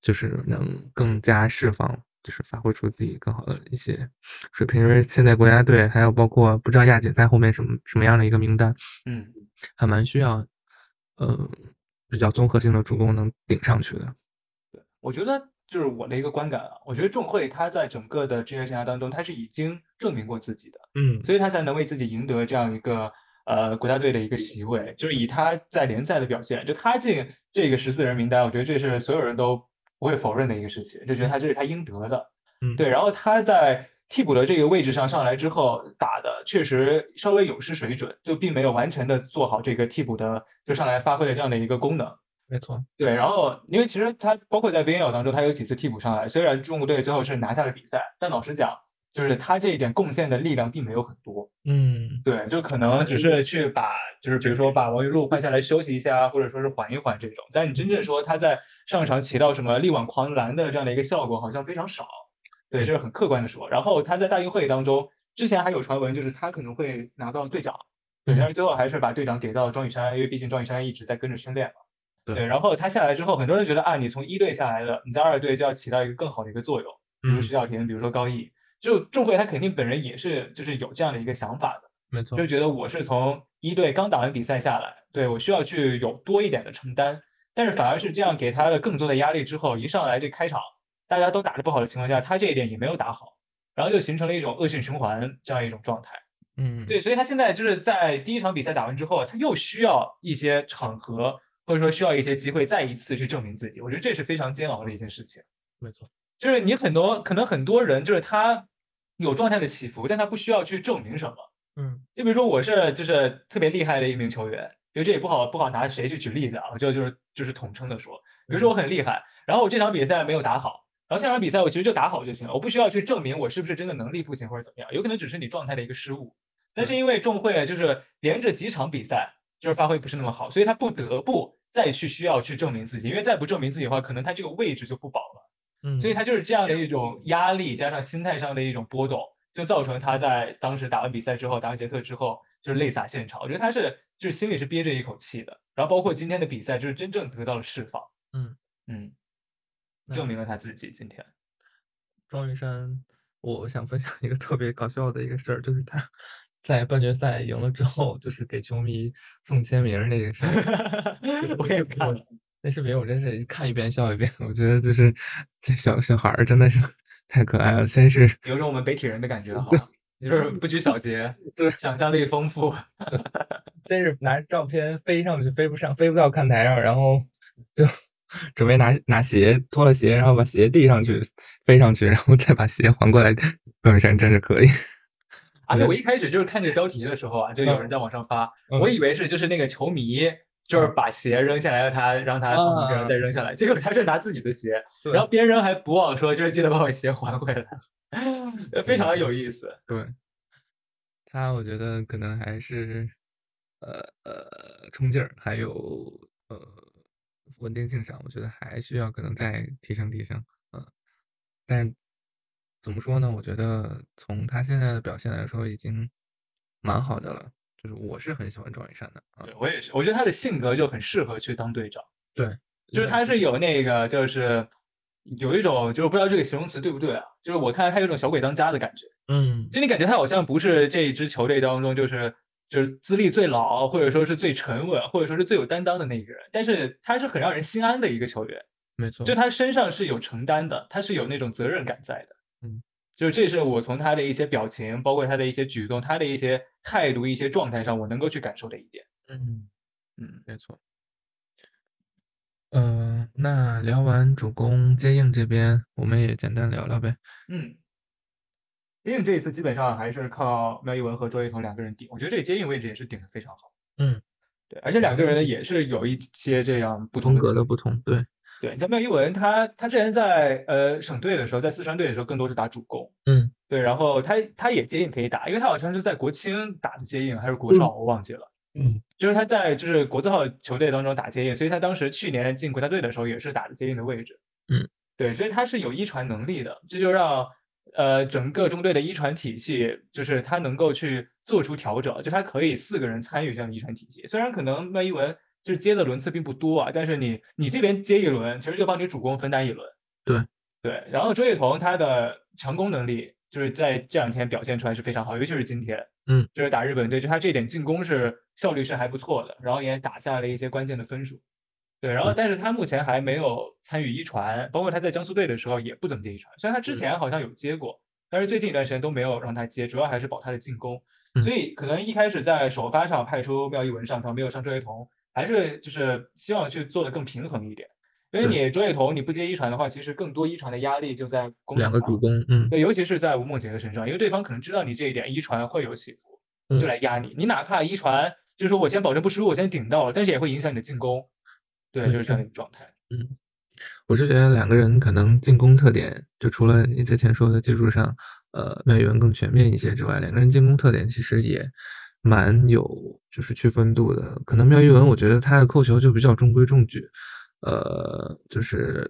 就是能更加释放，就是发挥出自己更好的一些水平。因为现在国家队还有包括不知道亚锦赛后面什么什么样的一个名单，嗯，还蛮需要，呃，比较综合性的主攻能顶上去的。对，我觉得就是我的一个观感啊，我觉得仲慧他在整个的职业生涯当中，他是已经证明过自己的，嗯，所以他才能为自己赢得这样一个。呃，国家队的一个席位，就是以他在联赛的表现，就他进这个十四人名单，我觉得这是所有人都不会否认的一个事情，就觉得他这是他应得的。嗯，对。然后他在替补的这个位置上上来之后，打的确实稍微有失水准，就并没有完全的做好这个替补的就上来发挥的这样的一个功能。没错。对。然后，因为其实他包括在 VNL 当中，他有几次替补上来，虽然中国队最后是拿下了比赛，但老实讲。就是他这一点贡献的力量并没有很多，嗯，对，就可能只是去把，就是比如说把王玉璐换下来休息一下，或者说是缓一缓这种。但你真正说他在上场起到什么力挽狂澜的这样的一个效果，好像非常少。对，这是很客观的说。然后他在大运会当中，之前还有传闻，就是他可能会拿到队长，对，但是最后还是把队长给到庄宇山，因为毕竟庄宇山一直在跟着训练嘛。对，然后他下来之后，很多人觉得啊，你从一队下来了，你在二队就要起到一个更好的一个作用，比如石小婷，比如说高毅。就仲慧他肯定本人也是，就是有这样的一个想法的，没错，就觉得我是从一队刚打完比赛下来，对我需要去有多一点的承担，但是反而是这样给他的更多的压力之后，一上来这开场大家都打得不好的情况下，他这一点也没有打好，然后就形成了一种恶性循环这样一种状态，嗯，对，所以他现在就是在第一场比赛打完之后，他又需要一些场合或者说需要一些机会再一次去证明自己，我觉得这是非常煎熬的一件事情，没错，就是你很多可能很多人就是他。有状态的起伏，但他不需要去证明什么。嗯，就比如说我是就是特别厉害的一名球员，因为这也不好不好拿谁去举例子啊，我就就是就是统称的说，比如说我很厉害，然后我这场比赛没有打好，然后下场比赛我其实就打好就行了，我不需要去证明我是不是真的能力不行或者怎么样，有可能只是你状态的一个失误。但是因为众会就是连着几场比赛就是发挥不是那么好，所以他不得不再去需要去证明自己，因为再不证明自己的话，可能他这个位置就不保了。嗯，所以他就是这样的一种压力，加上心态上的一种波动，就造成他在当时打完比赛之后，打完杰克之后，就是泪洒现场。我觉得他是就是心里是憋着一口气的。然后包括今天的比赛，就是真正得到了释放。嗯嗯，证明了他自己。今天，庄云山，我想分享一个特别搞笑的一个事儿，就是他 (laughs) 在半决赛赢了之后，就是给球迷送签名那个事儿。(laughs) 我也看了。那视频我真是看一遍笑一遍，(laughs) 我觉得就是这小小孩儿真的是 (laughs) 太可爱了。先是有种我们北体人的感觉哈，就 (laughs) 是不拘小节，对，想象力丰富。先是拿照片飞上去，飞不上，飞不到看台上，然后就准备拿拿鞋脱了鞋，然后把鞋递上去，飞上去，然后再把鞋还过来。段山真是可以。而且我一开始就是看这个标题的时候啊，就有人在网上发，我以为是就是那个球迷。就是把鞋扔下来，让他让他别人再扔下来，结果他是拿自己的鞋，然后别人还不忘说，就是记得把我鞋还回来，(laughs) 非常的有意思。对，他我觉得可能还是呃呃冲劲儿，还有呃稳定性上，我觉得还需要可能再提升提升。嗯，但是怎么说呢？我觉得从他现在的表现来说，已经蛮好的了。就是我是很喜欢庄雨山的啊，我也是，我觉得他的性格就很适合去当队长。对，就是他是有那个，就是有一种，就是不知道这个形容词对不对啊？就是我看他有种小鬼当家的感觉。嗯，就你感觉他好像不是这一支球队当中，就是就是资历最老，或者说是最沉稳，或者说是最有担当的那一个人。但是他是很让人心安的一个球员。没错，就他身上是有承担的，他是有那种责任感在的。嗯，就是这是我从他的一些表情，包括他的一些举动，他的一些态度、一些状态上，我能够去感受的一点。嗯嗯，没错。嗯，那聊完主攻接应这边，我们也简单聊聊呗。嗯，接应这一次基本上还是靠苗一文和周一彤两个人顶，我觉得这个接应位置也是顶的非常好。嗯，对，而且两个人也是有一些这样不同风格的不同，对。对，像苗一文，他他之前在呃省队的时候，在四川队的时候，更多是打主攻。嗯，对，然后他他也接应可以打，因为他好像是在国青打的接应，还是国少，我忘记了。嗯，就是他在就是国字号球队当中打接应，所以他当时去年进国家队的时候也是打的接应的位置。嗯，对，所以他是有一传能力的，这就让呃整个中队的一传体系，就是他能够去做出调整，就他可以四个人参与这样的一传体系，虽然可能麦一文。就是接的轮次并不多啊，但是你你这边接一轮，其实就帮你主攻分担一轮。对对，然后周叶彤他的强攻能力就是在这两天表现出来是非常好，尤其是今天，嗯，就是打日本队，就他这点进攻是效率是还不错的，然后也打下了一些关键的分数。对，然后但是他目前还没有参与一传，包括他在江苏队的时候也不怎么接一传，虽然他之前好像有接过，但是最近一段时间都没有让他接，主要还是保他的进攻。所以可能一开始在首发上派出廖一文上场，没有上周叶彤。还是就是希望去做的更平衡一点，因为你周叶彤你不接一传的话，其实更多一传的压力就在两个主攻，嗯，对，尤其是在吴梦洁的身上，因为对方可能知道你这一点一传会有起伏，就来压你。你哪怕一传，就是说我先保证不失误，我先顶到了，但是也会影响你的进攻，对，就是这样一个状态。嗯，我是觉得两个人可能进攻特点，就除了你之前说的技术上，呃，麦宇文更全面一些之外，两个人进攻特点其实也。蛮有就是区分度的，可能苗一文，我觉得他的扣球就比较中规中矩，呃，就是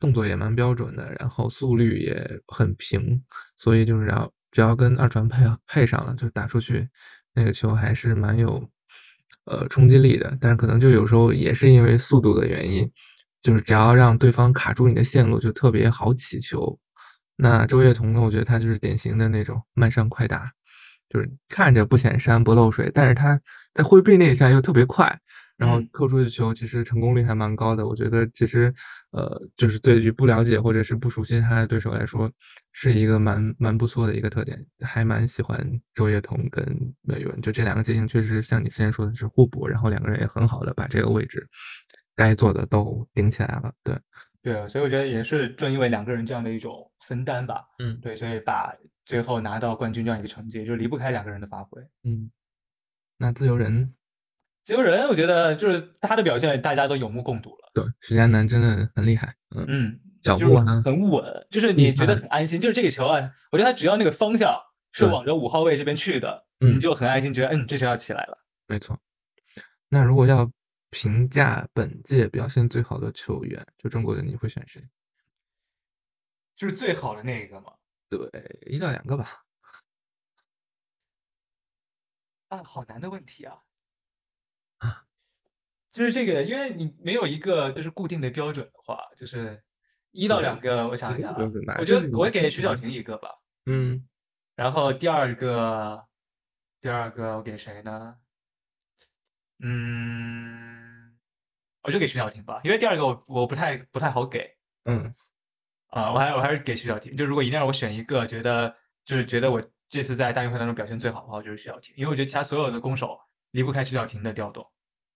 动作也蛮标准的，然后速率也很平，所以就是要只要跟二传配配上了，就打出去那个球还是蛮有呃冲击力的。但是可能就有时候也是因为速度的原因，就是只要让对方卡住你的线路，就特别好起球。那周月彤呢，我觉得他就是典型的那种慢上快打。就是看着不显山不漏水，但是他在挥臂那一下又特别快，然后扣出去球，其实成功率还蛮高的。我觉得其实，呃，就是对于不了解或者是不熟悉他的对手来说，是一个蛮蛮不错的一个特点。还蛮喜欢周叶彤跟梅云，就这两个接应确实像你之前说的是互补，然后两个人也很好的把这个位置该做的都顶起来了。对，对，所以我觉得也是正因为两个人这样的一种分担吧，嗯，对，所以把。最后拿到冠军这样一个成绩，就离不开两个人的发挥。嗯，那自由人，自由人，我觉得就是他的表现，大家都有目共睹了。对，徐佳楠真的很厉害。嗯嗯，脚步很稳，就是你觉得很安心。就是这个球啊，我觉得他只要那个方向是往着五号位这边去的，你就很安心，觉得嗯，这球要起来了。没错。那如果要评价本届表现最好的球员，就中国的，你会选谁？就是最好的那一个吗？对，一到两个吧。啊，好难的问题啊！啊，就是这个，因为你没有一个就是固定的标准的话，就是一到两个。我想一想啊，我觉得我给徐小婷一个吧。嗯。然后第二个，第二个我给谁呢？嗯，我就给徐小婷吧，因为第二个我我不太不太好给。嗯。啊，我还我还是给徐小婷。就如果一定让我选一个，觉得就是觉得我这次在大运会当中表现最好的话，就是徐小婷。因为我觉得其他所有的攻手离不开徐小婷的调动。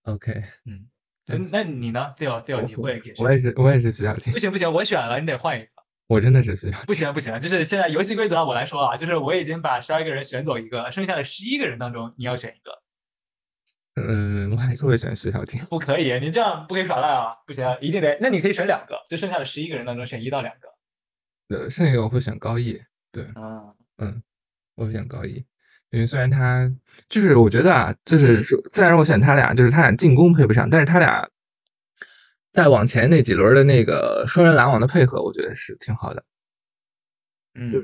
OK，嗯，那你呢？Phil Phil，你会给？我也是，我也是徐小婷。不行不行，我选了，你得换一个。我真的是徐小。不行不行，就是现在游戏规则我来说啊，就是我已经把十二个人选走一个，剩下的十一个人当中你要选一个。嗯，我还是会选徐小婷。不可以，你这样不可以耍赖啊！不行，一定得。那你可以选两个，就剩下的十一个人当中选一到两个。呃，剩下一个我会选高毅。对，啊，嗯，我会选高毅，因为虽然他就是我觉得啊，就是说，虽然我选他俩，就是他俩进攻配不上，但是他俩在往前那几轮的那个双人拦网的配合，我觉得是挺好的。嗯，就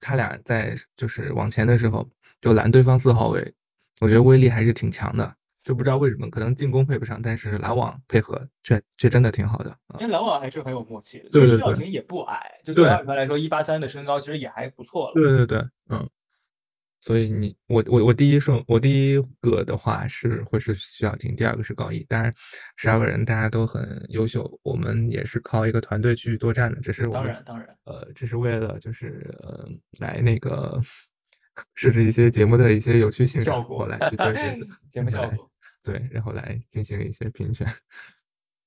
他俩在就是往前的时候就拦对方四号位，我觉得威力还是挺强的。就不知道为什么，可能进攻配不上，但是拦网配合却却真的挺好的。因为拦网还是很有默契的。对对对。徐小婷也不矮，就对二传来说，一八三的身高其实也还不错了。对对对，嗯。所以你我我我第一顺我第一个的话是会是徐小婷，第二个是高一。当然，十二个人大家都很优秀，我们也是靠一个团队去作战的。只是我当然当然，呃，只是为了就是呃来那个设置一些节目的一些有趣性效果来去对 (laughs) 节目效果对，然后来进行一些评选。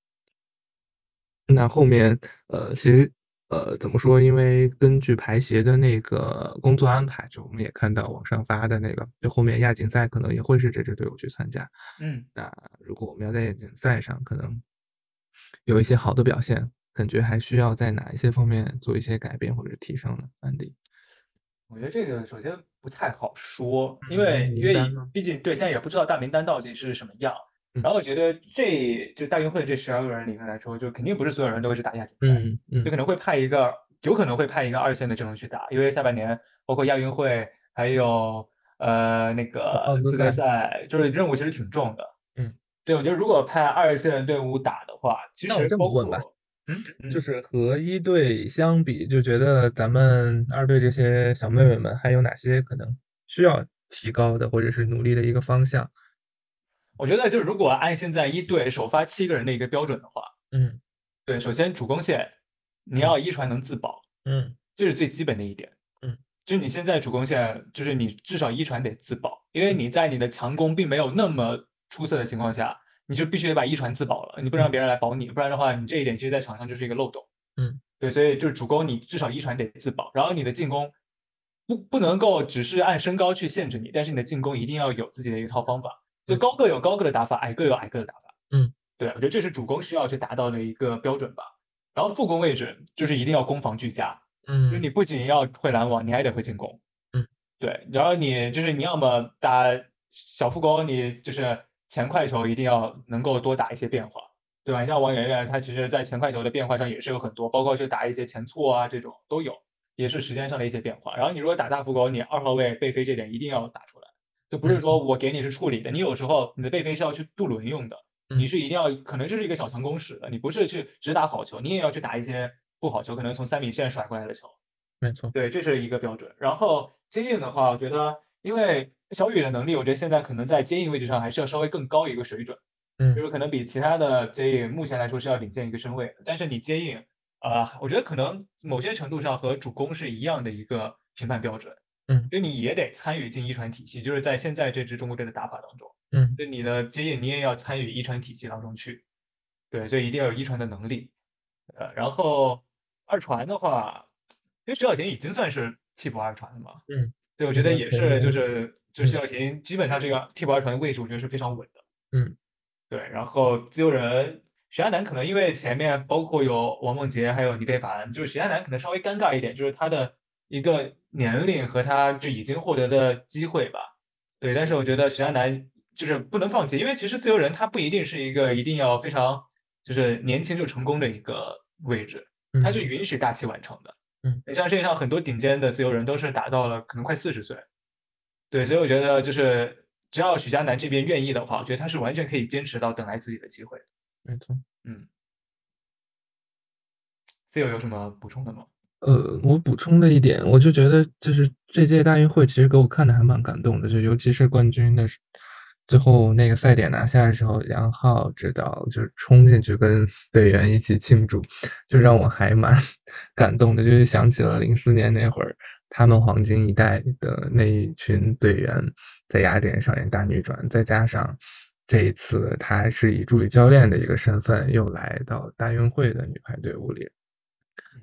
(laughs) 那后面呃，其实。呃，怎么说？因为根据排协的那个工作安排，就我们也看到网上发的那个，就后面亚锦赛可能也会是这支队伍去参加。嗯，那如果我们要在亚锦赛上可能有一些好的表现，感觉还需要在哪一些方面做一些改变或者提升呢？安迪，我觉得这个首先不太好说，因为因为毕竟对现在也不知道大名单到底是什么样。然后我觉得这就大运会这十二个人里面来说，就肯定不是所有人都会去打亚锦赛，就可能会派一个，有可能会派一个二线的阵容去打，因为下半年包括亚运会还有呃那个资格赛，就是任务其实挺重的。嗯，对，我觉得如果派二线队伍打的话，其实这么问吧，嗯，就是和一队相比，就觉得咱们二队这些小妹妹们还有哪些可能需要提高的，或者是努力的一个方向？我觉得，就是如果按现在一队首发七个人的一个标准的话，嗯，对，首先主攻线你要一传能自保，嗯，这是最基本的一点，嗯，就是你现在主攻线，就是你至少一传得自保，因为你在你的强攻并没有那么出色的情况下，你就必须得把一传自保了，你不让别人来保你，不然的话，你这一点其实在场上就是一个漏洞，嗯，对，所以就是主攻你至少一传得自保，然后你的进攻不不能够只是按身高去限制你，但是你的进攻一定要有自己的一套方法。就高个有高个的打法，矮个有矮个的打法。嗯，对，我觉得这是主攻需要去达到的一个标准吧。然后副攻位置就是一定要攻防俱佳。嗯，就你不仅要会拦网，你还得会进攻。嗯，对。然后你就是你要么打小副攻，你就是前快球一定要能够多打一些变化，对吧？你像王媛媛，她其实在前快球的变化上也是有很多，包括去打一些前错啊这种都有，也是时间上的一些变化。然后你如果打大副攻，你二号位背飞这点一定要打出来。就不是说我给你是处理的，你有时候你的背飞是要去渡轮用的，你是一定要可能这是一个小强攻使的，你不是去只打好球，你也要去打一些不好球，可能从三米线甩过来的球。没错，对，这是一个标准。然后接应的话，我觉得因为小雨的能力，我觉得现在可能在接应位置上还是要稍微更高一个水准，嗯，就是可能比其他的接应目前来说是要领先一个身位。但是你接应，呃，我觉得可能某些程度上和主攻是一样的一个评判标准。嗯，就你也得参与进一传体系，就是在现在这支中国队的打法当中，嗯，就你的接应你也要参与一传体系当中去，对，所以一定要有一传的能力，呃，然后二传的话，因为徐小婷已经算是替补二传了嘛，嗯，对，我觉得也是，就是就徐小婷基本上这个替补二传的位置，我觉得是非常稳的，嗯，对，然后自由人徐亚楠可能因为前面包括有王梦洁还有李非凡，就是徐亚楠可能稍微尴尬一点，就是他的。一个年龄和他就已经获得的机会吧，对，但是我觉得许佳楠就是不能放弃，因为其实自由人他不一定是一个一定要非常就是年轻就成功的一个位置，他是允许大器晚成的。嗯，你像世界上很多顶尖的自由人都是达到了可能快四十岁，对，所以我觉得就是只要许佳楠这边愿意的话，我觉得他是完全可以坚持到等来自己的机会。没错，嗯，自由有什么补充的吗？呃，我补充的一点，我就觉得就是这届大运会其实给我看的还蛮感动的，就尤其是冠军的最后那个赛点拿下的时候，杨浩指导就是冲进去跟队员一起庆祝，就让我还蛮 (laughs) 感动的，就是想起了零四年那会儿他们黄金一代的那一群队员在雅典上演大逆转，再加上这一次他是以助理教练的一个身份又来到大运会的女排队伍里。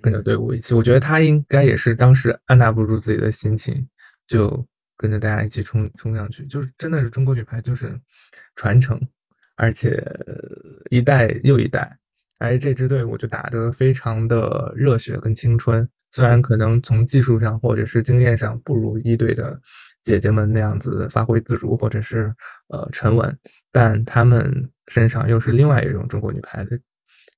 跟着队伍一起，我觉得他应该也是当时按捺不住自己的心情，就跟着大家一起冲冲上去。就是真的是中国女排，就是传承，而且一代又一代。而这支队伍就打得非常的热血跟青春。虽然可能从技术上或者是经验上不如一队的姐姐们那样子发挥自如或者是呃沉稳，但他们身上又是另外一种中国女排的。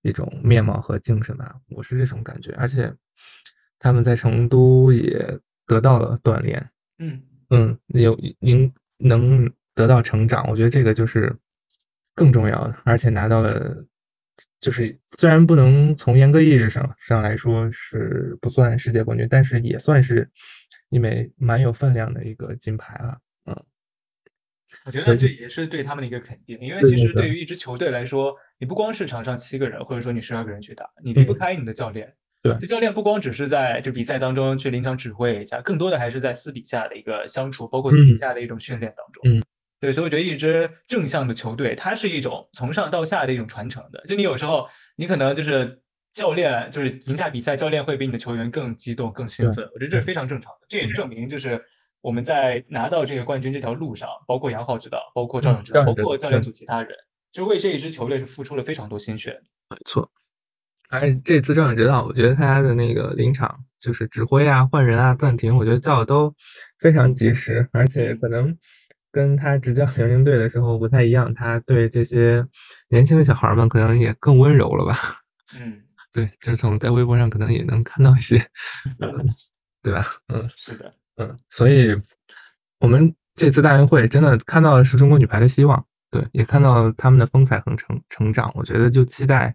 一种面貌和精神吧，我是这种感觉。而且他们在成都也得到了锻炼，嗯嗯，有您能得到成长，我觉得这个就是更重要的，而且拿到了，就是虽然不能从严格意义上上来说是不算世界冠军，但是也算是一枚蛮有分量的一个金牌了，嗯。我觉得这也是对他们的一个肯定，因为其实对于一支球队来说，你不光是场上七个人，或者说你十二个人去打，你离不开你的教练。对，这教练不光只是在就比赛当中去临场指挥一下，更多的还是在私底下的一个相处，包括私底下的一种训练当中。嗯，对，所以我觉得一支正向的球队，它是一种从上到下的一种传承的。就你有时候，你可能就是教练，就是赢下比赛，教练会比你的球员更激动、更兴奋。我觉得这是非常正常的。这也证明，就是我们在拿到这个冠军这条路上，包括杨浩指导，包括赵勇指导，包括教练组其他人，就是为这一支球队是付出了非常多心血。没错。而且这次赵勇指导，我觉得他的那个临场就是指挥啊、换人啊、暂停，我觉得叫的都非常及时，而且可能跟他执教辽宁队的时候不太一样，他对这些年轻的小孩们可能也更温柔了吧？嗯，(laughs) 对，就是从在微博上可能也能看到一些，(laughs) 对吧？嗯，是的，嗯，所以我们这次大运会真的看到的是中国女排的希望，对，也看到他们的风采和成成长，我觉得就期待。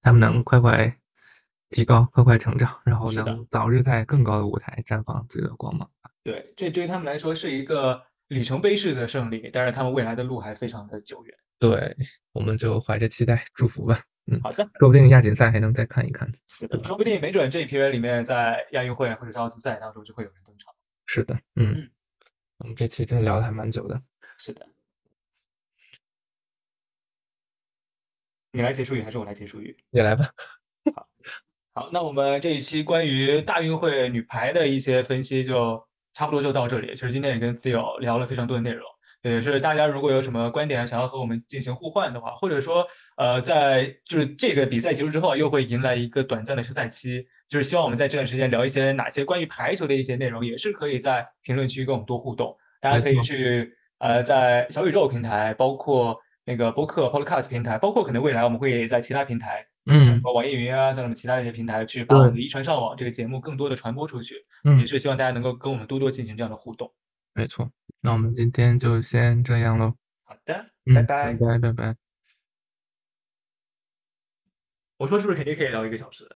他们能快快提高，快快成长，然后能早日在更高的舞台绽放自己的光芒。对，这对于他们来说是一个里程碑式的胜利，但是他们未来的路还非常的久远。对，我们就怀着期待祝福吧。嗯，好的，说不定亚锦赛还能再看一看。是的，说不定没准这一批人里面，在亚运会或者是奥斯赛当中就会有人。是的，嗯，我们这期真的聊的还蛮久的。是的。你来结束语还是我来结束语？你来吧。好，好，那我们这一期关于大运会女排的一些分析就差不多就到这里。其实今天也跟 Theo 聊了非常多的内容，也是大家如果有什么观点想要和我们进行互换的话，或者说呃，在就是这个比赛结束之后又会迎来一个短暂的休赛期，就是希望我们在这段时间聊一些哪些关于排球的一些内容，也是可以在评论区跟我们多互动。大家可以去呃在小宇宙平台，包括。那个播客 Podcast 平台，包括可能未来我们会在其他平台，嗯，网易云啊，像什么其他一些平台，去把我们的一传上网这个节目更多的传播出去。嗯，也是希望大家能够跟我们多多进行这样的互动。没错，那我们今天就先这样喽。好的，拜拜拜拜拜。我说是不是肯定可以聊一个小时？